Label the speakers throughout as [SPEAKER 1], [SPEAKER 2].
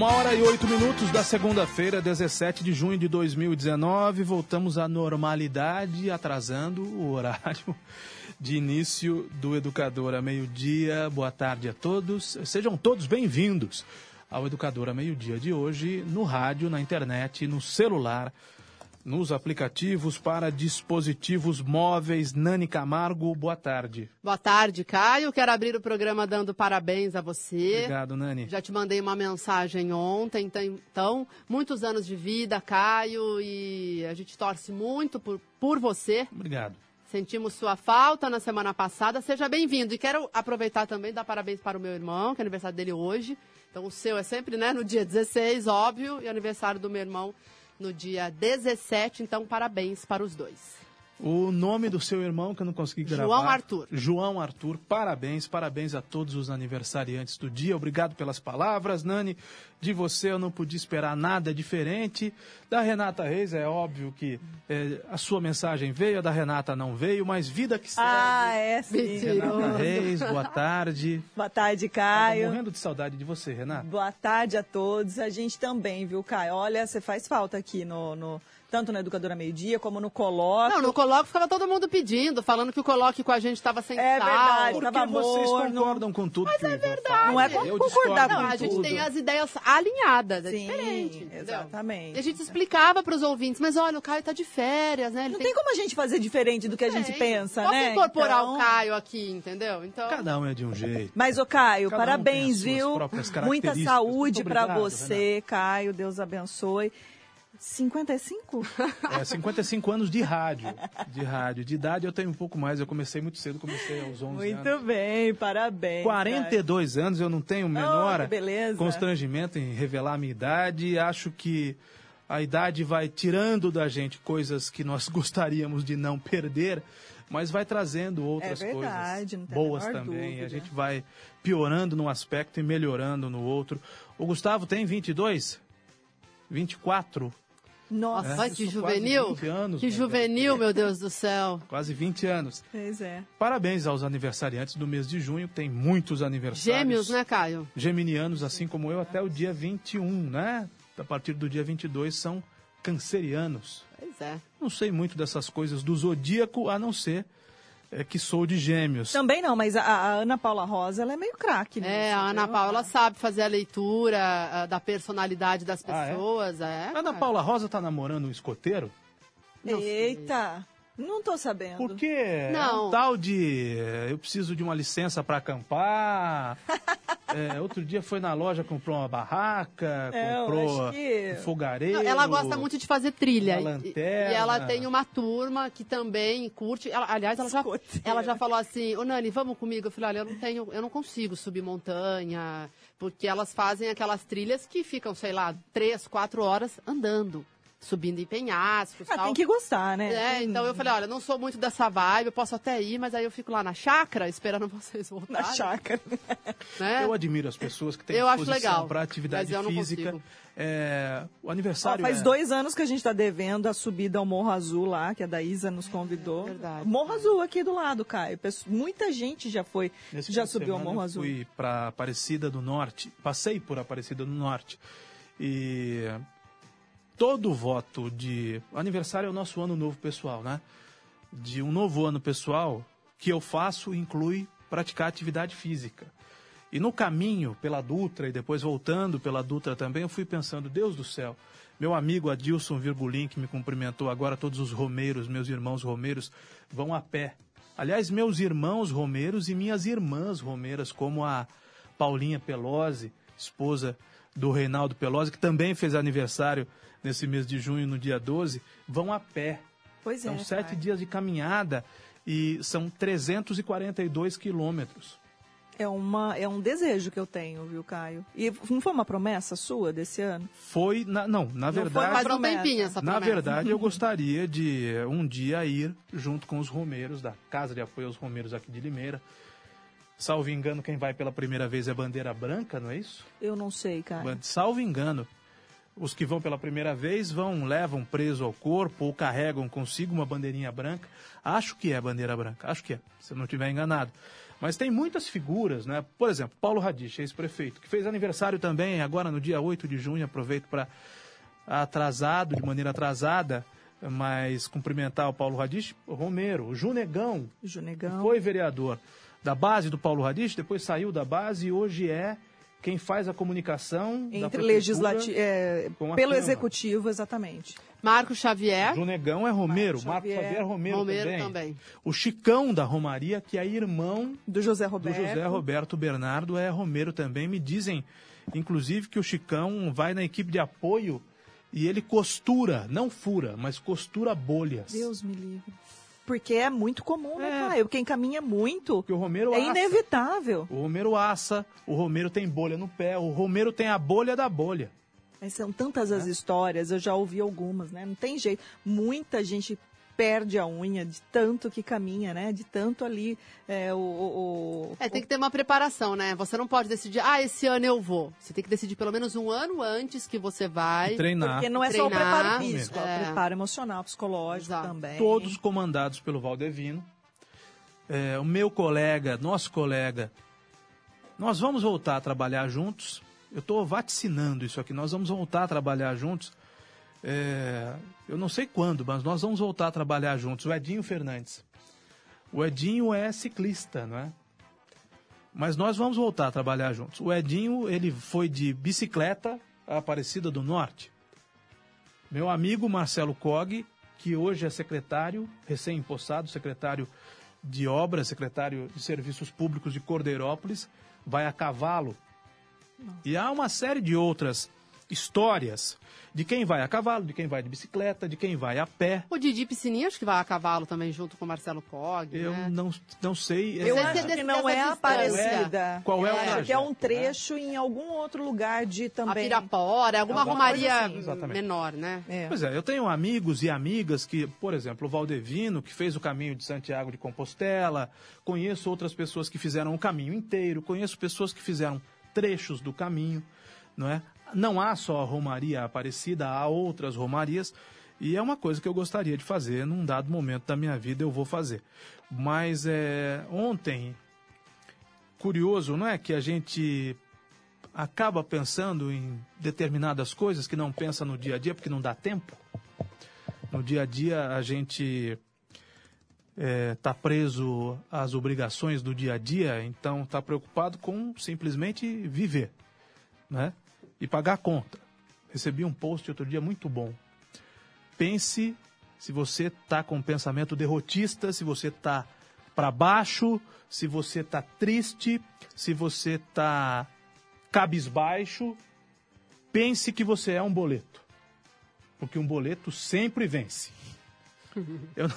[SPEAKER 1] Uma hora e oito minutos da segunda-feira, 17 de junho de 2019. Voltamos à normalidade, atrasando o horário de início do Educadora Meio-Dia. Boa tarde a todos. Sejam todos bem-vindos ao Educadora Meio-Dia de hoje, no rádio, na internet, no celular, nos aplicativos para dispositivos móveis. Nani Camargo, boa tarde.
[SPEAKER 2] Boa tarde, Caio. Quero abrir o programa dando parabéns a você.
[SPEAKER 1] Obrigado, Nani.
[SPEAKER 2] Já te mandei uma mensagem ontem, então, muitos anos de vida, Caio, e a gente torce muito por, por você.
[SPEAKER 1] Obrigado.
[SPEAKER 2] Sentimos sua falta na semana passada. Seja bem-vindo. E quero aproveitar também e dar parabéns para o meu irmão, que é aniversário dele hoje. Então, o seu é sempre né, no dia 16, óbvio, e aniversário do meu irmão no dia 17. Então, parabéns para os dois.
[SPEAKER 1] O nome do seu irmão que eu não consegui gravar.
[SPEAKER 2] João Arthur.
[SPEAKER 1] João Arthur, parabéns, parabéns a todos os aniversariantes do dia. Obrigado pelas palavras, Nani. De você eu não podia esperar nada diferente. Da Renata Reis, é óbvio que é, a sua mensagem veio, a da Renata não veio, mas vida que segue.
[SPEAKER 3] Ah, é sim.
[SPEAKER 1] Renata Reis, boa tarde.
[SPEAKER 3] Boa tarde,
[SPEAKER 1] Tava
[SPEAKER 3] Caio.
[SPEAKER 1] morrendo de saudade de você, Renata.
[SPEAKER 3] Boa tarde a todos. A gente também, viu, Caio? Olha, você faz falta aqui no, no- tanto na Educadora Meio Dia como no Colóquio.
[SPEAKER 2] Não, no Coloque ficava todo mundo pedindo, falando que o Coloque com a gente estava sem
[SPEAKER 3] É
[SPEAKER 2] sal.
[SPEAKER 3] verdade.
[SPEAKER 1] Porque
[SPEAKER 3] tava
[SPEAKER 1] vocês
[SPEAKER 3] morno.
[SPEAKER 1] concordam com tudo que o Ivan fala.
[SPEAKER 3] Não é
[SPEAKER 1] Eu
[SPEAKER 3] concordar com
[SPEAKER 2] Não, a
[SPEAKER 1] de
[SPEAKER 2] gente
[SPEAKER 1] tudo.
[SPEAKER 2] tem as ideias alinhadas, é
[SPEAKER 3] Sim,
[SPEAKER 2] diferente. entendeu?
[SPEAKER 3] exatamente.
[SPEAKER 2] E a gente explicava para os ouvintes, mas olha, o Caio tá de férias, né? Ele
[SPEAKER 3] Não tem como a gente fazer diferente do que a gente
[SPEAKER 2] Tem.
[SPEAKER 3] pensa,
[SPEAKER 2] Posso
[SPEAKER 3] né?
[SPEAKER 2] incorporar
[SPEAKER 3] Então-
[SPEAKER 2] o Caio aqui, entendeu? Então,
[SPEAKER 1] Cada um é de um jeito.
[SPEAKER 3] Mas, ô Caio,
[SPEAKER 1] Cada um
[SPEAKER 3] parabéns,
[SPEAKER 1] tem suas
[SPEAKER 3] viu? Muita saúde
[SPEAKER 1] obrigado,
[SPEAKER 3] você, Caio. Deus abençoe. 55?
[SPEAKER 1] É, 55 anos de rádio. De rádio. De idade eu tenho um pouco mais. Eu comecei muito cedo, comecei aos 11
[SPEAKER 3] Muito
[SPEAKER 1] anos.
[SPEAKER 3] bem, parabéns.
[SPEAKER 1] 42 anos, eu não tenho o menor
[SPEAKER 3] Oh,
[SPEAKER 1] constrangimento em revelar a minha idade. Acho que a idade vai tirando da gente coisas que nós gostaríamos de não perder, mas vai trazendo outras
[SPEAKER 3] É verdade,
[SPEAKER 1] coisas boas também.
[SPEAKER 3] dúvida.
[SPEAKER 1] A gente vai piorando num aspecto e melhorando no outro. O Gustavo tem 22? 24?
[SPEAKER 3] Nossa,
[SPEAKER 1] É,
[SPEAKER 2] que juvenil.
[SPEAKER 1] 20 anos,
[SPEAKER 2] que
[SPEAKER 1] né?
[SPEAKER 2] juvenil, meu Deus do céu.
[SPEAKER 1] Quase 20 anos.
[SPEAKER 3] pois é.
[SPEAKER 1] Parabéns aos aniversariantes do mês de junho. Tem muitos aniversários.
[SPEAKER 2] Gêmeos, né, Caio?
[SPEAKER 1] Geminianos, assim como eu, até o dia 21, né? A partir do dia 22 são cancerianos.
[SPEAKER 2] Pois é.
[SPEAKER 1] Não sei muito dessas coisas do zodíaco, a não ser é, que sou de gêmeos.
[SPEAKER 3] Também não, mas a, a Ana Paula Rosa, ela é meio craque, né?
[SPEAKER 2] É, a Ana Paula sabe fazer a leitura ah, da personalidade das
[SPEAKER 1] Ah, é?
[SPEAKER 2] pessoas. É,
[SPEAKER 1] Ana
[SPEAKER 2] cara.
[SPEAKER 1] Paula Rosa tá namorando um escoteiro?
[SPEAKER 2] Não sei.
[SPEAKER 3] Não tô sabendo.
[SPEAKER 1] Porque é
[SPEAKER 2] Não.
[SPEAKER 1] um tal de eh, eu preciso de uma licença para acampar. É, outro dia foi na loja, comprou uma barraca,
[SPEAKER 3] É,
[SPEAKER 1] comprou
[SPEAKER 3] que-
[SPEAKER 1] um fogareiro.
[SPEAKER 2] Não, ela gosta muito de fazer trilha.
[SPEAKER 1] uma
[SPEAKER 2] E-
[SPEAKER 1] lanterna.
[SPEAKER 2] E ela tem uma turma que também curte. Ela- aliás, ela já, ela já falou assim, ô Nani, vamos comigo. Eu falei, olha, eu não tenho, eu não consigo subir montanha, porque elas fazem aquelas trilhas que ficam, sei lá, três, quatro horas andando, subindo em penhascos.
[SPEAKER 3] Ah,
[SPEAKER 2] tal.
[SPEAKER 3] tem que gostar, né?
[SPEAKER 2] É, então eu falei, olha, não sou muito dessa vibe, eu posso até ir, mas aí eu fico lá na chácara esperando vocês voltarem.
[SPEAKER 3] Na chácara.
[SPEAKER 2] Né?
[SPEAKER 1] Eu admiro as pessoas que têm
[SPEAKER 2] Eu acho
[SPEAKER 1] disposição
[SPEAKER 2] legal,
[SPEAKER 1] para atividade
[SPEAKER 2] eu
[SPEAKER 1] física. É, o
[SPEAKER 3] Ó,
[SPEAKER 1] aniversário
[SPEAKER 3] faz
[SPEAKER 1] é-
[SPEAKER 3] dois anos que a gente está devendo a subida ao Morro Azul lá, que a Daísa nos convidou.
[SPEAKER 2] É verdade.
[SPEAKER 3] Morro Azul aqui do lado, Caio. Muita gente já foi,
[SPEAKER 1] Nesse
[SPEAKER 3] já subiu ao Morro
[SPEAKER 1] eu
[SPEAKER 3] Azul.
[SPEAKER 1] Fui para Aparecida do Norte, passei por Aparecida do Norte e todo voto de aniversário é o nosso ano novo pessoal, né? De um novo ano pessoal que eu faço inclui praticar atividade física. E no caminho pela Dutra e depois voltando pela Dutra também, eu fui pensando, Deus do céu, meu amigo Adilson Virgulin, que me cumprimentou agora, todos os romeiros, meus irmãos romeiros, vão a pé. Aliás, meus irmãos romeiros e minhas irmãs romeiras, como a Paulinha Pelosi, esposa do Reinaldo Pelosi, que também fez aniversário nesse mês de junho, no dia 12, vão a pé.
[SPEAKER 3] Pois
[SPEAKER 1] São
[SPEAKER 3] é.
[SPEAKER 1] sete
[SPEAKER 3] Caio.
[SPEAKER 1] dias de caminhada e são 342 quilômetros.
[SPEAKER 3] É, uma, é um desejo que eu tenho, viu, Caio? E não foi uma promessa sua desse ano?
[SPEAKER 1] Foi, na- não, na
[SPEAKER 3] Não foi
[SPEAKER 1] verdade,
[SPEAKER 2] Faz um tempinho essa
[SPEAKER 1] Na
[SPEAKER 2] promessa.
[SPEAKER 1] verdade, eu gostaria de eh, um dia ir junto com os Romeiros, da Casa de Apoio aos Romeiros aqui de Limeira. Salvo engano, quem vai pela primeira vez é bandeira branca, não é isso?
[SPEAKER 3] Eu não sei, Caio.
[SPEAKER 1] Salvo engano, os que vão pela primeira vez vão, levam preso ao corpo ou carregam consigo uma bandeirinha branca. Acho que é bandeira branca, acho que é, se eu não estiver enganado. Mas tem muitas figuras, né? Por exemplo, Paulo Radich, ex-prefeito, que fez aniversário também agora no dia 8 de junho, aproveito para atrasado, de maneira atrasada, mas cumprimentar o Paulo Radich, Romero, o Junegão,
[SPEAKER 3] Junegão.
[SPEAKER 1] foi vereador da base do Paulo Radich, depois saiu da base e hoje é quem faz a comunicação
[SPEAKER 3] Entre legislativo.
[SPEAKER 1] a
[SPEAKER 3] pelo
[SPEAKER 1] Câmara.
[SPEAKER 3] executivo, exatamente.
[SPEAKER 2] Marco Xavier,
[SPEAKER 1] Junegão é Romero,
[SPEAKER 3] Marco
[SPEAKER 1] Marco
[SPEAKER 3] Xavier,
[SPEAKER 1] Xavier Romero,
[SPEAKER 2] Romero
[SPEAKER 1] também.
[SPEAKER 2] também.
[SPEAKER 1] O Chicão da Romaria, que é irmão
[SPEAKER 3] Do José
[SPEAKER 1] do
[SPEAKER 3] Roberto.
[SPEAKER 1] José Roberto Bernardo, é Romero também. Me dizem, inclusive, que o Chicão vai na equipe de apoio e ele costura, não fura, mas costura bolhas.
[SPEAKER 3] Deus me livre. Porque é muito comum, né,
[SPEAKER 1] É.
[SPEAKER 3] Caio? Quem caminha muito
[SPEAKER 1] Porque o Romero
[SPEAKER 3] é
[SPEAKER 1] assa.
[SPEAKER 3] inevitável.
[SPEAKER 1] O Romero assa, o Romero tem bolha no pé, o Romero tem a bolha da bolha.
[SPEAKER 3] Mas são tantas
[SPEAKER 1] É.
[SPEAKER 3] as histórias, eu já ouvi algumas, né? Não tem jeito. Muita gente perde a unha de tanto que caminha, né? De tanto ali é, o, o- o-
[SPEAKER 2] É, tem que ter uma preparação, né? Você não pode decidir, ah, esse ano eu vou. Você tem que decidir pelo menos um ano antes que você vai.
[SPEAKER 1] E treinar.
[SPEAKER 3] Porque não é só o
[SPEAKER 2] Treinar,
[SPEAKER 3] preparo físico, é o
[SPEAKER 2] é.
[SPEAKER 3] preparo emocional, psicológico
[SPEAKER 2] Exato.
[SPEAKER 3] também.
[SPEAKER 1] Todos comandados pelo Valdevino. É, o meu colega, nosso colega, nós vamos voltar a trabalhar juntos. Eu estou vaticinando isso aqui. Nós vamos voltar a trabalhar juntos. É, eu não sei quando, mas nós vamos voltar a trabalhar juntos. O Edinho Fernandes. O Edinho é ciclista, não é? Mas nós vamos voltar a trabalhar juntos. O Edinho, ele foi de bicicleta a Aparecida do Norte. Meu amigo Marcelo Cog, que hoje é secretário, recém-impossado, secretário de obras, secretário de serviços públicos de Cordeirópolis, vai a cavalo. E há uma série de outras histórias de quem vai a cavalo, de quem vai de bicicleta, de quem vai a pé.
[SPEAKER 2] O Didi Piscininha, acho que vai a cavalo também, junto com o Marcelo Cog,
[SPEAKER 1] Eu
[SPEAKER 2] né?
[SPEAKER 1] não, não sei.
[SPEAKER 3] Eu
[SPEAKER 2] Você
[SPEAKER 3] acho que não é
[SPEAKER 2] dessa
[SPEAKER 3] Aparecida.
[SPEAKER 1] Qual é o trajeto,
[SPEAKER 3] que é um
[SPEAKER 1] né?
[SPEAKER 3] trecho em algum outro lugar de
[SPEAKER 2] A
[SPEAKER 3] também.
[SPEAKER 2] Pirapora, alguma
[SPEAKER 1] Alguma
[SPEAKER 2] romaria
[SPEAKER 1] assim,
[SPEAKER 2] menor, né?
[SPEAKER 3] É.
[SPEAKER 1] Pois é, eu tenho amigos e amigas que, por exemplo, o Valdevino, que fez o caminho de Santiago de Compostela, conheço outras pessoas que fizeram o caminho inteiro, conheço pessoas que fizeram trechos do caminho, não é? Não há só a Romaria Aparecida, há outras romarias, e é uma coisa que eu gostaria de fazer num dado momento da minha vida, eu vou fazer. Mas é, ontem, curioso, não é que a gente acaba pensando em determinadas coisas que não pensa no dia a dia porque não dá tempo. No dia a dia a gente está preso às obrigações do dia a dia, então está preocupado com simplesmente viver, né? E pagar a conta. Recebi um post outro dia muito bom. Pense se você está com um pensamento derrotista, se você está para baixo, se você está triste, se você está cabisbaixo, pense que você é um boleto. Porque um boleto sempre vence. Eu,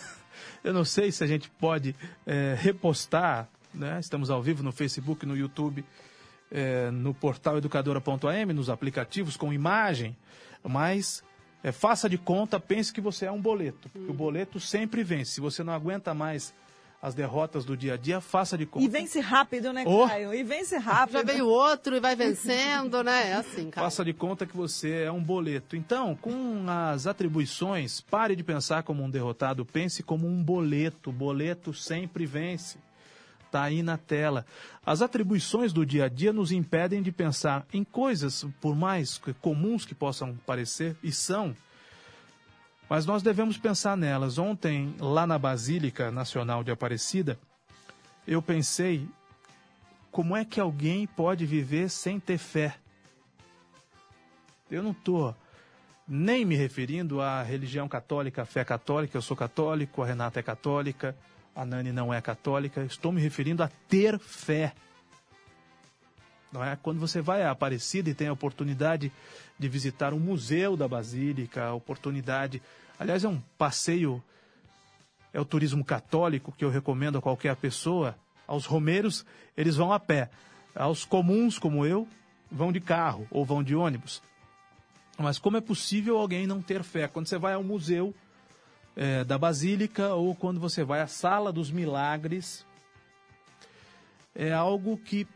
[SPEAKER 1] eu não sei se a gente pode é, repostar, né? estamos ao vivo no Facebook, no YouTube, é, no portal educadora.am, nos aplicativos com imagem, mas é, faça de conta, pense que você é um boleto. Porque o boleto sempre vence. Se você não aguenta mais as derrotas do dia a dia, faça de conta.
[SPEAKER 3] E vence rápido, né,
[SPEAKER 1] Oh.
[SPEAKER 3] Caio? E vence rápido.
[SPEAKER 2] Já veio outro e vai vencendo, né? É assim, cara.
[SPEAKER 1] Faça de conta que você é um boleto. Então, com as atribuições, pare de pensar como um derrotado, pense como um boleto. Boleto sempre vence. Está aí na tela. As atribuições do dia a dia nos impedem de pensar em coisas, por mais comuns que possam parecer, e são, mas nós devemos pensar nelas. Ontem, lá na Basílica Nacional de Aparecida, eu pensei como é que alguém pode viver sem ter fé? Eu não estou nem me referindo à religião católica, à fé católica, eu sou católico, a Renata é católica, a Nani não é católica, estou me referindo a ter fé. Não é? Quando você vai a Aparecida e tem a oportunidade de visitar um museu da Basílica, a oportunidade. Aliás, é um passeio, é o turismo católico que eu recomendo a qualquer pessoa. Aos romeiros, eles vão a pé. Aos comuns, como eu, vão de carro ou vão de ônibus. Mas como é possível alguém não ter fé? Quando você vai ao museu é, da Basílica ou quando você vai à Sala dos Milagres, é algo que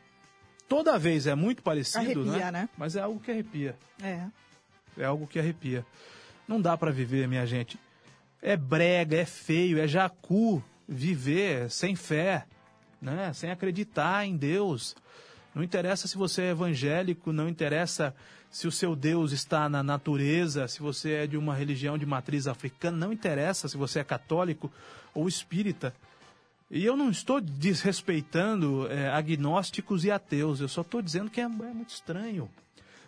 [SPEAKER 1] toda vez é muito parecido,
[SPEAKER 3] arrepia,
[SPEAKER 1] né?
[SPEAKER 3] né?
[SPEAKER 1] Mas é algo que arrepia.
[SPEAKER 3] É.
[SPEAKER 1] É algo que arrepia. Não dá para viver, minha gente. É brega, é feio, é jacu viver sem fé, né? Sem acreditar em Deus. Não interessa se você é evangélico, não interessa se o seu Deus está na natureza, se você é de uma religião de matriz africana, não interessa se você é católico ou espírita. E eu não estou desrespeitando é, agnósticos e ateus, eu só estou dizendo que é, é muito estranho.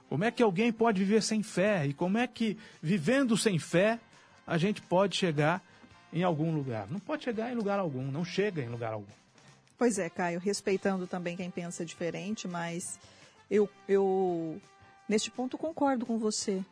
[SPEAKER 1] Como é que alguém pode viver sem fé? E como é que, vivendo sem fé, a gente pode chegar em algum lugar? Não pode chegar em lugar algum, não chega em lugar algum.
[SPEAKER 3] Pois é, Caio, respeitando também quem pensa diferente, mas eu, eu neste ponto concordo com você.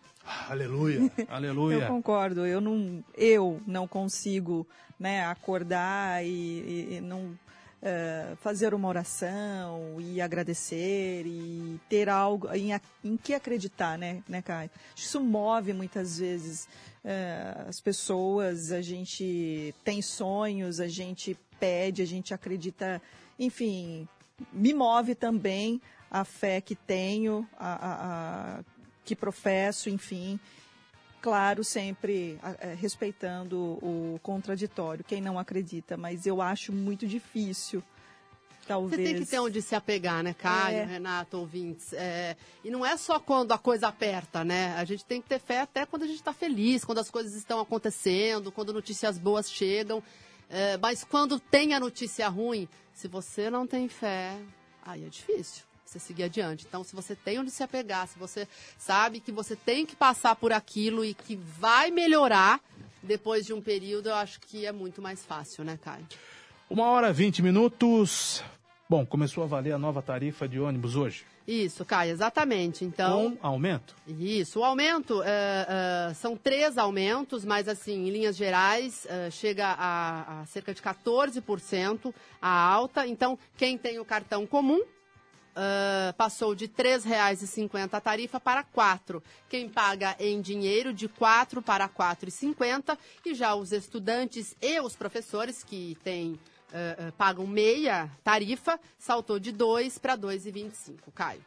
[SPEAKER 1] Aleluia, aleluia.
[SPEAKER 3] eu concordo. Eu não, eu não consigo, né, acordar e, e, e não uh, fazer uma oração e agradecer e ter algo em, em que acreditar, né, né, Caio? Isso move muitas vezes uh, as pessoas. A gente tem sonhos, a gente pede, a gente acredita, enfim, me move também a fé que tenho, a, a, a que professo, enfim. Claro, sempre a, respeitando o contraditório, quem não acredita, mas eu acho muito difícil. Talvez.
[SPEAKER 2] Você tem que ter onde se apegar, né, Caio,
[SPEAKER 3] É.
[SPEAKER 2] Renato, ouvintes. É, e não é só quando a coisa aperta, né? A gente tem que ter fé até quando a gente está feliz, quando as coisas estão acontecendo, quando notícias boas chegam. É, mas quando tem a notícia ruim, se você não tem fé, aí é difícil você seguir adiante. Então, se você tem onde se apegar, se você sabe que você tem que passar por aquilo e que vai melhorar depois de um período, eu acho que é muito mais fácil, né, Caio?
[SPEAKER 1] Uma hora e vinte minutos. Bom, começou a valer a nova tarifa de ônibus hoje.
[SPEAKER 2] Isso, Caio, exatamente. Então.
[SPEAKER 1] Com aumento?
[SPEAKER 2] Isso, o aumento é, é, são três aumentos, mas assim, em linhas gerais, é, chega a, a cerca de 14% a alta. Então, quem tem o cartão comum é, passou de R$ 3,50 a tarifa para R$ Quem paga em dinheiro, de R$ para R$ 4,50. E já os estudantes e os professores que têm. é, é, pagam meia tarifa, saltou de 2 para 2,25, Caio.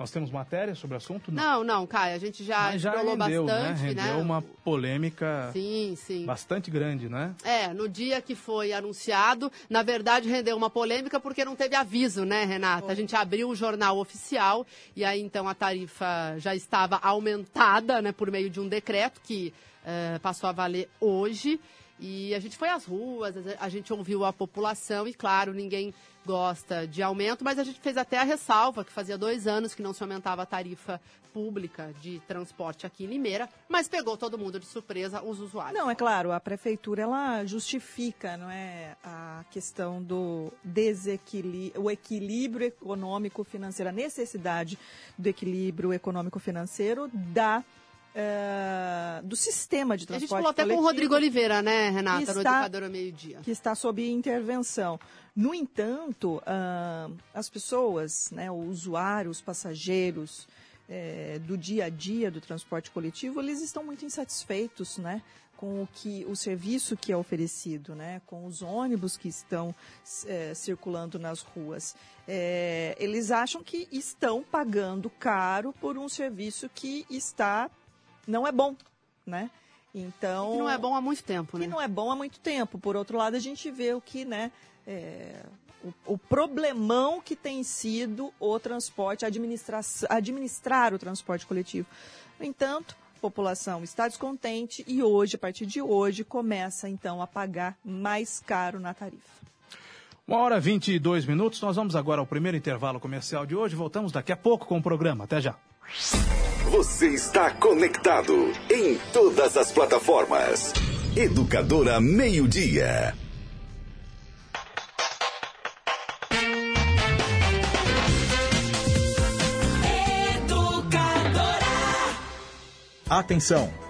[SPEAKER 1] Nós temos matéria sobre o assunto?
[SPEAKER 2] Não, não, Caio, a gente já,
[SPEAKER 1] Mas já
[SPEAKER 2] falou
[SPEAKER 1] rendeu, né?
[SPEAKER 2] bastante,
[SPEAKER 1] Rendeu
[SPEAKER 2] né?
[SPEAKER 1] uma polêmica
[SPEAKER 2] Sim, sim.
[SPEAKER 1] bastante grande, né?
[SPEAKER 2] É, no dia que foi anunciado, na verdade rendeu uma polêmica porque não teve aviso, né, Renata? A gente abriu o jornal oficial e aí então a tarifa já estava aumentada, né, por meio de um decreto que eh, passou a valer hoje. E a gente foi às ruas, a gente ouviu a população e, claro, ninguém gosta de aumento, mas a gente fez até a ressalva que fazia dois anos que não se aumentava a tarifa pública de transporte aqui em Limeira, mas pegou todo mundo de surpresa, os usuários.
[SPEAKER 3] Não, é claro, a prefeitura ela justifica, não é, a questão do desequilíbrio, o equilíbrio econômico financeiro, a necessidade do equilíbrio econômico financeiro da eh, do sistema de
[SPEAKER 2] A gente
[SPEAKER 3] transporte
[SPEAKER 2] falou até com o Rodrigo Oliveira, né, Renata,
[SPEAKER 3] Que
[SPEAKER 2] no
[SPEAKER 3] está-
[SPEAKER 2] Educador ao Meio-Dia.
[SPEAKER 3] que está sob intervenção. No entanto, ah, as pessoas, né, os usuários, os passageiros eh, do dia a dia do transporte coletivo, eles estão muito insatisfeitos, né, com o que o serviço que é oferecido, né, com os ônibus que estão eh, circulando nas ruas. Eh, eles acham que estão pagando caro por um serviço que está não é bom, né? Então
[SPEAKER 2] Que não é bom há muito tempo,
[SPEAKER 3] que
[SPEAKER 2] né?
[SPEAKER 3] não é bom há muito tempo. Por outro lado, a gente vê o que, né, é, o, o problemão que tem sido o transporte, administrar, administrar o transporte coletivo. No entanto, a população está descontente e hoje, a partir de hoje, começa então a pagar mais caro na tarifa.
[SPEAKER 1] Uma hora e 22 minutos. Nós vamos agora ao primeiro intervalo comercial de hoje. Voltamos daqui a pouco com o programa. Até já.
[SPEAKER 4] Você está conectado em todas as plataformas. Educadora Meio Dia.
[SPEAKER 5] Atenção!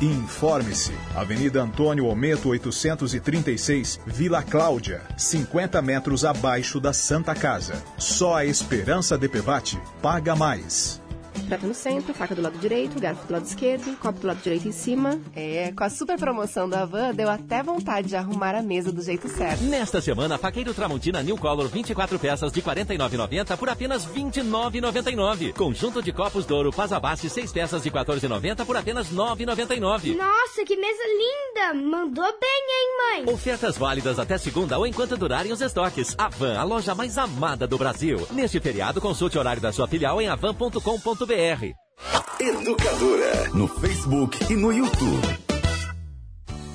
[SPEAKER 5] e informe-se. Avenida Antônio Ometo 836, Vila Cláudia, 50 metros abaixo da Santa Casa. Só a Esperança DPVAT paga mais.
[SPEAKER 6] Prata no centro, faca do lado direito, garfo do lado esquerdo, copo do lado direito em cima.
[SPEAKER 7] É, com a super promoção da Van, deu até vontade de arrumar a mesa do jeito certo.
[SPEAKER 8] Nesta semana, faqueiro Tramontina New Color 24 peças de R$ 49,90 por apenas R$ 29,99. Conjunto de copos Douro Pazabaste 6 peças de R$ 14,90 por apenas R$ 9,99.
[SPEAKER 9] Nossa, que mesa linda! Mandou bem, hein,
[SPEAKER 8] mãe? Ofertas válidas até segunda ou enquanto durarem os estoques. A Van, a loja mais amada do Brasil. Neste feriado, consulte o horário da sua filial em avan.com.br
[SPEAKER 4] Educadora no Facebook e no YouTube.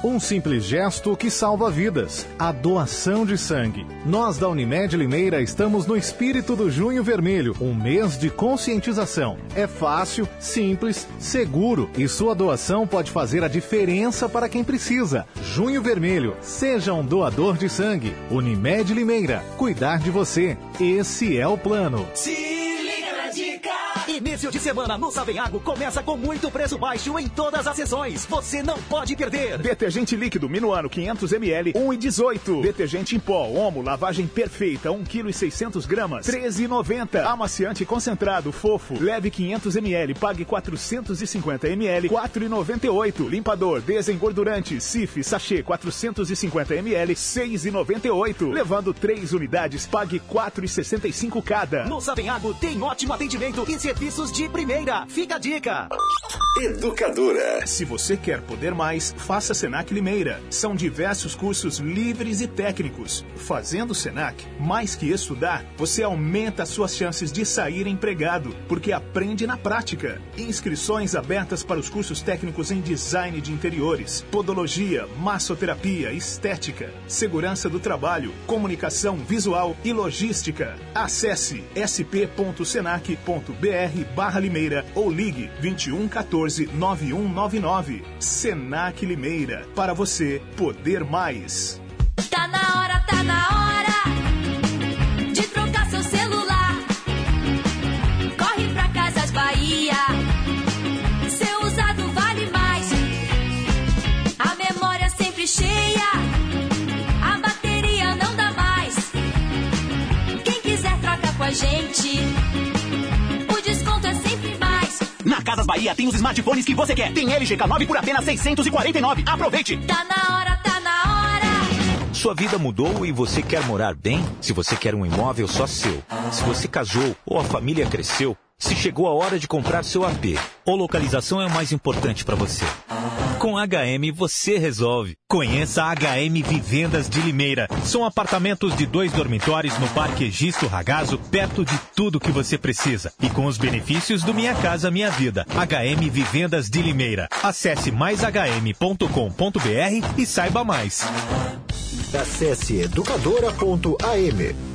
[SPEAKER 10] Um simples gesto que salva vidas. A doação de sangue. Nós da Unimed Limeira estamos no espírito do Junho Vermelho, um mês de conscientização. É fácil, simples, seguro e sua doação pode fazer a diferença para quem precisa. Junho Vermelho, seja um doador de sangue. Unimed Limeira, cuidar de você. Esse é o plano.
[SPEAKER 11] Sim.
[SPEAKER 12] Início de semana no Savenhago começa com muito preço baixo em todas as sessões. Você não pode perder.
[SPEAKER 5] Detergente líquido Minuano 500 ml 1,18. Detergente em pó Omo lavagem perfeita 1 kg e 600 gramas 13,90. Amaciante concentrado fofo leve 500 ml pague 450 ml 4,98. Limpador desengordurante Cif sachê 450 ml 6,98. Levando 3 unidades pague 4,65 cada.
[SPEAKER 12] No Savenhago tem ótimo atendimento e serviço serviços de primeira. Fica a dica.
[SPEAKER 4] Educadora.
[SPEAKER 5] Se você quer poder mais, faça Senac Limeira. São diversos cursos livres e técnicos. Fazendo Senac, mais que estudar, você aumenta suas chances de sair empregado, porque aprende na prática. Inscrições abertas para os cursos técnicos em design de interiores, podologia, massoterapia, estética, segurança do trabalho, comunicação visual e logística. Acesse sp.senac.br barra Limeira ou ligue 21 14 9199. Senac Limeira. Para você poder mais.
[SPEAKER 11] Tá na hora, tá na hora de trocar seu celular. Corre pra Casas Bahia. Seu usado vale mais. A memória sempre cheia. A bateria não dá mais. Quem quiser troca com a gente.
[SPEAKER 12] Casas Bahia tem os smartphones que você quer. Tem LG K9 por apenas 649. Aproveite!
[SPEAKER 11] Tá na hora, tá na hora!
[SPEAKER 13] Sua vida mudou e você quer morar bem? Se você quer um imóvel só seu, se você casou ou a família cresceu, se chegou a hora de comprar seu AP ou localização é o mais importante para você. Com HM você resolve. Conheça a HM Vivendas de Limeira. São apartamentos de dois dormitórios no Parque Egisto Ragazo, perto de tudo que você precisa. E com os benefícios do Minha Casa Minha Vida. HM Vivendas de Limeira. Acesse maishm.com.br e saiba mais.
[SPEAKER 14] Acesse educadora.am.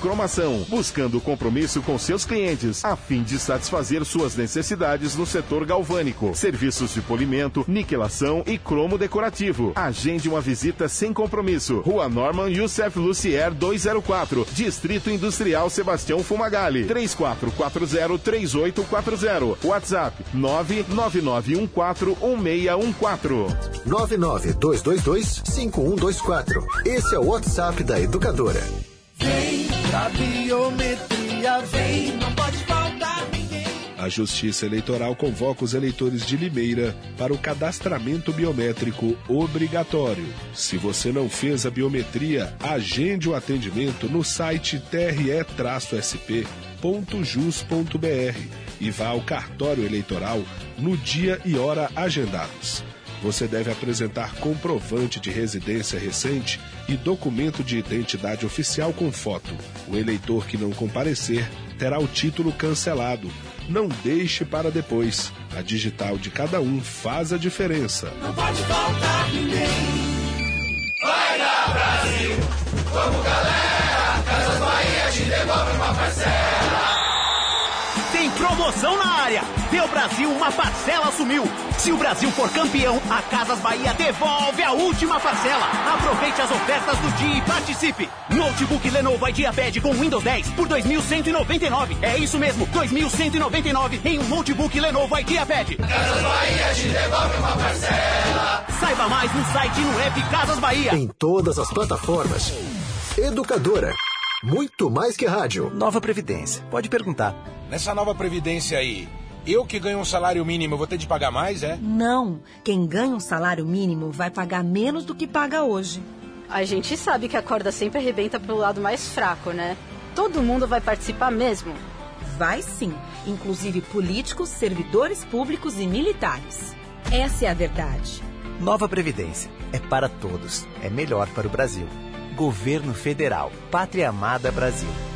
[SPEAKER 15] Cromação, buscando compromisso com seus clientes, a fim de satisfazer suas necessidades no setor galvânico. Serviços de polimento, niquelação e cromo decorativo. Agende uma visita sem compromisso. Rua Norman Youssef Lucier 204, Distrito Industrial Sebastião Fumagalli. 34403840. WhatsApp 999141614.
[SPEAKER 14] 992225124. Esse é o WhatsApp da educadora.
[SPEAKER 11] Vem, a biometria vem, não pode faltar ninguém.
[SPEAKER 16] A Justiça Eleitoral convoca os eleitores de Limeira para o cadastramento biométrico obrigatório. Se você não fez a biometria, agende o atendimento no site tre-sp.jus.br e vá ao cartório eleitoral no dia e hora agendados. Você deve apresentar comprovante de residência recente e documento de identidade oficial com foto. O eleitor que não comparecer terá o título cancelado. Não deixe para depois. A digital de cada um faz a diferença.
[SPEAKER 11] Não pode faltar ninguém. Vai dar Brasil, vamos galera. Casas Bahia te devolve uma parcela.
[SPEAKER 17] Tem promoção na área. Deu Brasil, uma parcela sumiu. Se o Brasil for campeão, a Casas Bahia devolve a última parcela. Aproveite as ofertas do dia e participe. Notebook Lenovo IdeaPad com Windows 10 por 2.199. É isso mesmo, 2.199 em um notebook Lenovo IdeaPad.
[SPEAKER 11] Casas Bahia te devolve uma parcela.
[SPEAKER 17] Saiba mais no site e no app Casas Bahia.
[SPEAKER 14] Em todas as plataformas. Educadora. Muito mais que rádio.
[SPEAKER 18] Nova Previdência. Pode perguntar.
[SPEAKER 19] Nessa nova Previdência aí, eu que ganho um salário mínimo vou ter de pagar mais, é?
[SPEAKER 20] Não. Quem ganha um salário mínimo vai pagar menos do que paga hoje.
[SPEAKER 21] A gente sabe que a corda sempre arrebenta pelo lado mais fraco, né? Todo mundo vai participar mesmo?
[SPEAKER 20] Vai sim, inclusive políticos, servidores públicos e militares. Essa é a verdade.
[SPEAKER 18] Nova Previdência. É para todos. É melhor para o Brasil. Governo Federal. Pátria Amada Brasil.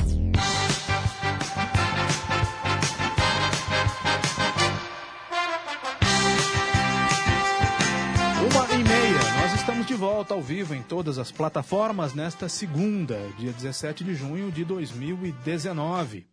[SPEAKER 1] vivo em todas as plataformas nesta segunda, dia 17 de junho de 2019.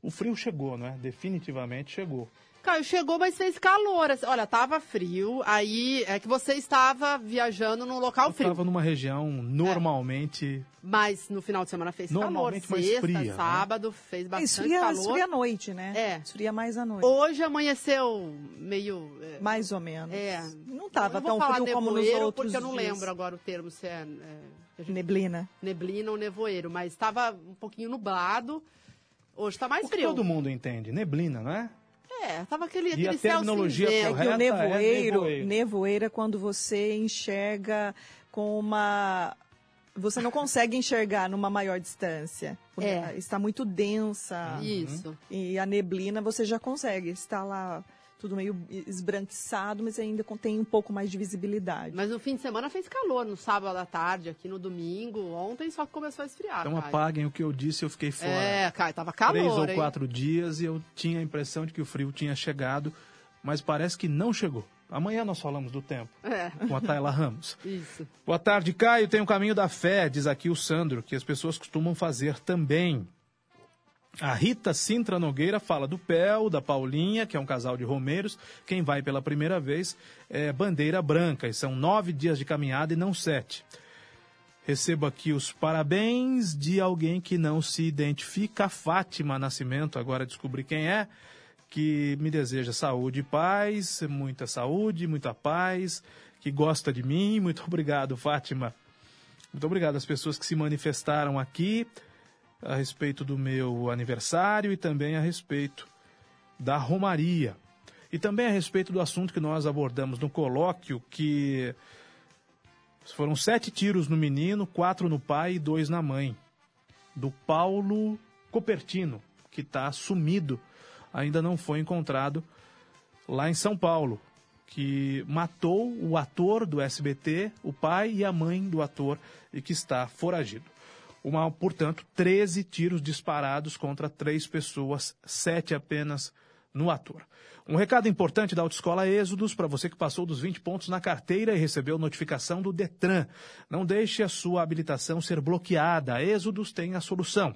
[SPEAKER 1] O frio chegou, não é? Definitivamente chegou.
[SPEAKER 2] Caio, chegou, mas fez calor. assim, Olha, tava frio. Aí é que você estava viajando num local
[SPEAKER 1] Eu
[SPEAKER 2] frio.
[SPEAKER 1] estava numa região normalmente.
[SPEAKER 2] Mas no final de semana fez calor.
[SPEAKER 1] Normalmente mais
[SPEAKER 2] Sexta,
[SPEAKER 1] fria, né?
[SPEAKER 2] sábado, fez bastante
[SPEAKER 3] Esfria,
[SPEAKER 2] calor.
[SPEAKER 3] esfria à noite, né?
[SPEAKER 2] É.
[SPEAKER 3] Esfria mais à noite.
[SPEAKER 2] Hoje amanheceu meio. é,
[SPEAKER 3] Mais ou menos.
[SPEAKER 2] É.
[SPEAKER 3] Não tava
[SPEAKER 2] Eu vou
[SPEAKER 3] tão frio como nos
[SPEAKER 2] nevoeiro,
[SPEAKER 3] outros
[SPEAKER 2] Porque eu não
[SPEAKER 3] dias.
[SPEAKER 2] lembro agora o termo se é. é,
[SPEAKER 3] Neblina.
[SPEAKER 2] Neblina ou nevoeiro, mas estava um pouquinho nublado. Hoje está mais
[SPEAKER 1] O que
[SPEAKER 2] frio.
[SPEAKER 1] todo mundo entende, neblina, não é?
[SPEAKER 2] É, tava aquele,
[SPEAKER 1] E
[SPEAKER 2] aquele
[SPEAKER 1] a
[SPEAKER 2] céu
[SPEAKER 1] terminologia
[SPEAKER 2] cinzento.
[SPEAKER 3] É que
[SPEAKER 1] correta
[SPEAKER 3] o nevoeiro,
[SPEAKER 1] nevoeiro.
[SPEAKER 3] nevoeiro é quando você enxerga com uma. Você não consegue enxergar numa maior distância.
[SPEAKER 2] É.
[SPEAKER 3] Está muito densa.
[SPEAKER 2] Isso.
[SPEAKER 3] E a neblina você já consegue. Está lá tudo meio esbranquiçado, mas ainda tem um pouco mais de visibilidade.
[SPEAKER 2] Mas no fim de semana fez calor, no sábado à tarde, aqui no domingo. Ontem só começou a esfriar.
[SPEAKER 1] Então
[SPEAKER 2] Caio.
[SPEAKER 1] apaguem o que eu disse, eu fiquei fora.
[SPEAKER 2] É, Caio, tava calor,
[SPEAKER 1] Três ou
[SPEAKER 2] hein?
[SPEAKER 1] quatro dias e eu tinha a impressão de que o frio tinha chegado, mas parece que não chegou. Amanhã nós falamos do tempo
[SPEAKER 2] É.
[SPEAKER 1] com a Tayla Ramos.
[SPEAKER 2] Isso.
[SPEAKER 1] Boa tarde, Caio. Tem o caminho da fé, diz aqui o Sandro, que as pessoas costumam fazer também. A Rita Sintra Nogueira fala do Pel, da Paulinha, que é um casal de romeiros. Quem vai pela primeira vez é bandeira branca, e são nove dias de caminhada e não sete. Recebo aqui os parabéns de alguém que não se identifica, Fátima Nascimento, agora descobri quem é, que me deseja saúde e paz, muita saúde, muita paz, que gosta de mim. Muito obrigado, Fátima. Muito obrigado às pessoas que se manifestaram aqui a respeito do meu aniversário e também a respeito da Romaria. E também a respeito do assunto que nós abordamos no colóquio, que foram sete tiros no menino, quatro no pai e dois na mãe. Do Paulo Copertino, que está sumido, ainda não foi encontrado lá em São Paulo. que matou o ator do SBT, o pai e a mãe do ator, e que está foragido. Uma, portanto, 13 tiros disparados contra três pessoas, sete apenas no ator. Um recado importante da Autoescola Êxodos para você que passou dos 20 pontos na carteira e recebeu notificação do Detran. Não deixe a sua habilitação ser bloqueada. A Êxodos tem a solução.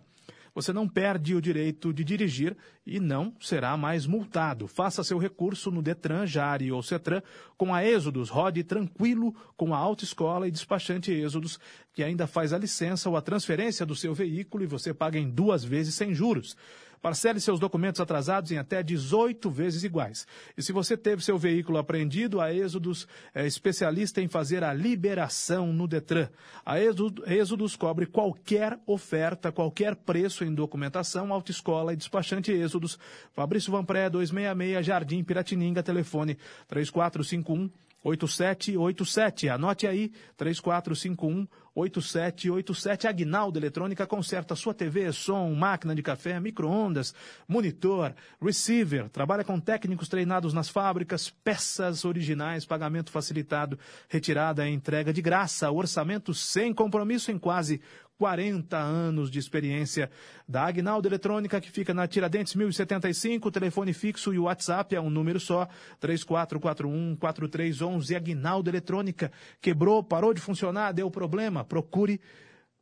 [SPEAKER 1] Você não perde o direito de dirigir e não será mais multado. Faça seu recurso no Detran, Jari ou Cetran com a Êxodos. Rode tranquilo com a autoescola e despachante Êxodos, que ainda faz a licença ou a transferência do seu veículo e você paga em duas vezes sem juros. Parcele seus documentos atrasados em até 18 vezes iguais. E se você teve seu veículo apreendido, a Êxodos é especialista em fazer a liberação no Detran. A Êxodo- Êxodos cobre qualquer oferta, qualquer preço em documentação, autoescola e despachante Êxodos. Fabrício Vanpré, 266, Jardim Piratininga, telefone 3451 8787. Anote aí, 3451 8787. Agnaldo Eletrônica conserta sua TV, som, máquina de café, micro-ondas, monitor, receiver. Trabalha com técnicos treinados nas fábricas, peças originais, pagamento facilitado, retirada e entrega de graça, orçamento sem compromisso em quase 40 anos de experiência da Agnaldo Eletrônica, que fica na Tiradentes 1075, telefone fixo e WhatsApp é um número só, 3441-4311. Agnaldo Eletrônica, quebrou, parou de funcionar, deu problema, procure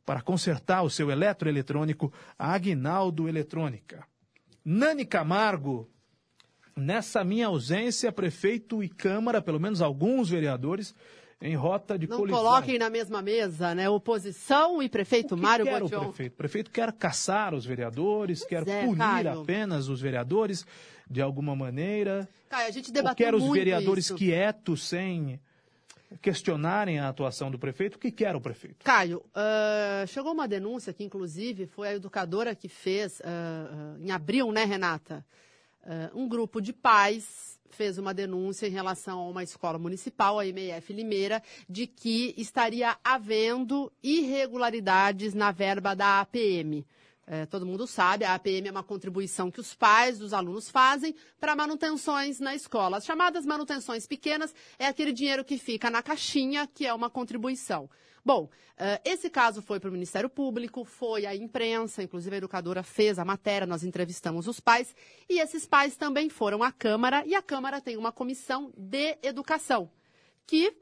[SPEAKER 1] para consertar o seu eletroeletrônico, a Agnaldo Eletrônica. Nani Camargo, nessa minha ausência, prefeito e Câmara, pelo menos alguns vereadores, em rota de
[SPEAKER 2] Não
[SPEAKER 1] colisão.
[SPEAKER 2] coloquem na mesma mesa, né? Oposição e prefeito Mário
[SPEAKER 1] quer o
[SPEAKER 2] Botion.
[SPEAKER 1] prefeito? O prefeito quer caçar os vereadores, quer
[SPEAKER 2] é,
[SPEAKER 1] punir
[SPEAKER 2] Caio.
[SPEAKER 1] apenas os vereadores de alguma maneira.
[SPEAKER 2] Caio, a gente debateu
[SPEAKER 1] quer os vereadores
[SPEAKER 2] isso.
[SPEAKER 1] quietos, sem questionarem a atuação do prefeito? O que quer o prefeito?
[SPEAKER 2] Caio, ah, chegou uma denúncia que, inclusive, foi a educadora que fez, ah, ah, em abril, né, Renata? Um grupo de pais fez uma denúncia em relação a uma escola municipal, a MF Limeira, de que estaria havendo irregularidades na verba da APM. É, todo mundo sabe, a APM é uma contribuição que os pais dos alunos fazem para manutenções na escola. As chamadas manutenções pequenas é aquele dinheiro que fica na caixinha, que é uma contribuição. Bom, eh, esse caso foi para o Ministério Público, foi à imprensa, inclusive a educadora fez a matéria, nós entrevistamos os pais, e esses pais também foram à Câmara, e a Câmara tem uma comissão de educação, que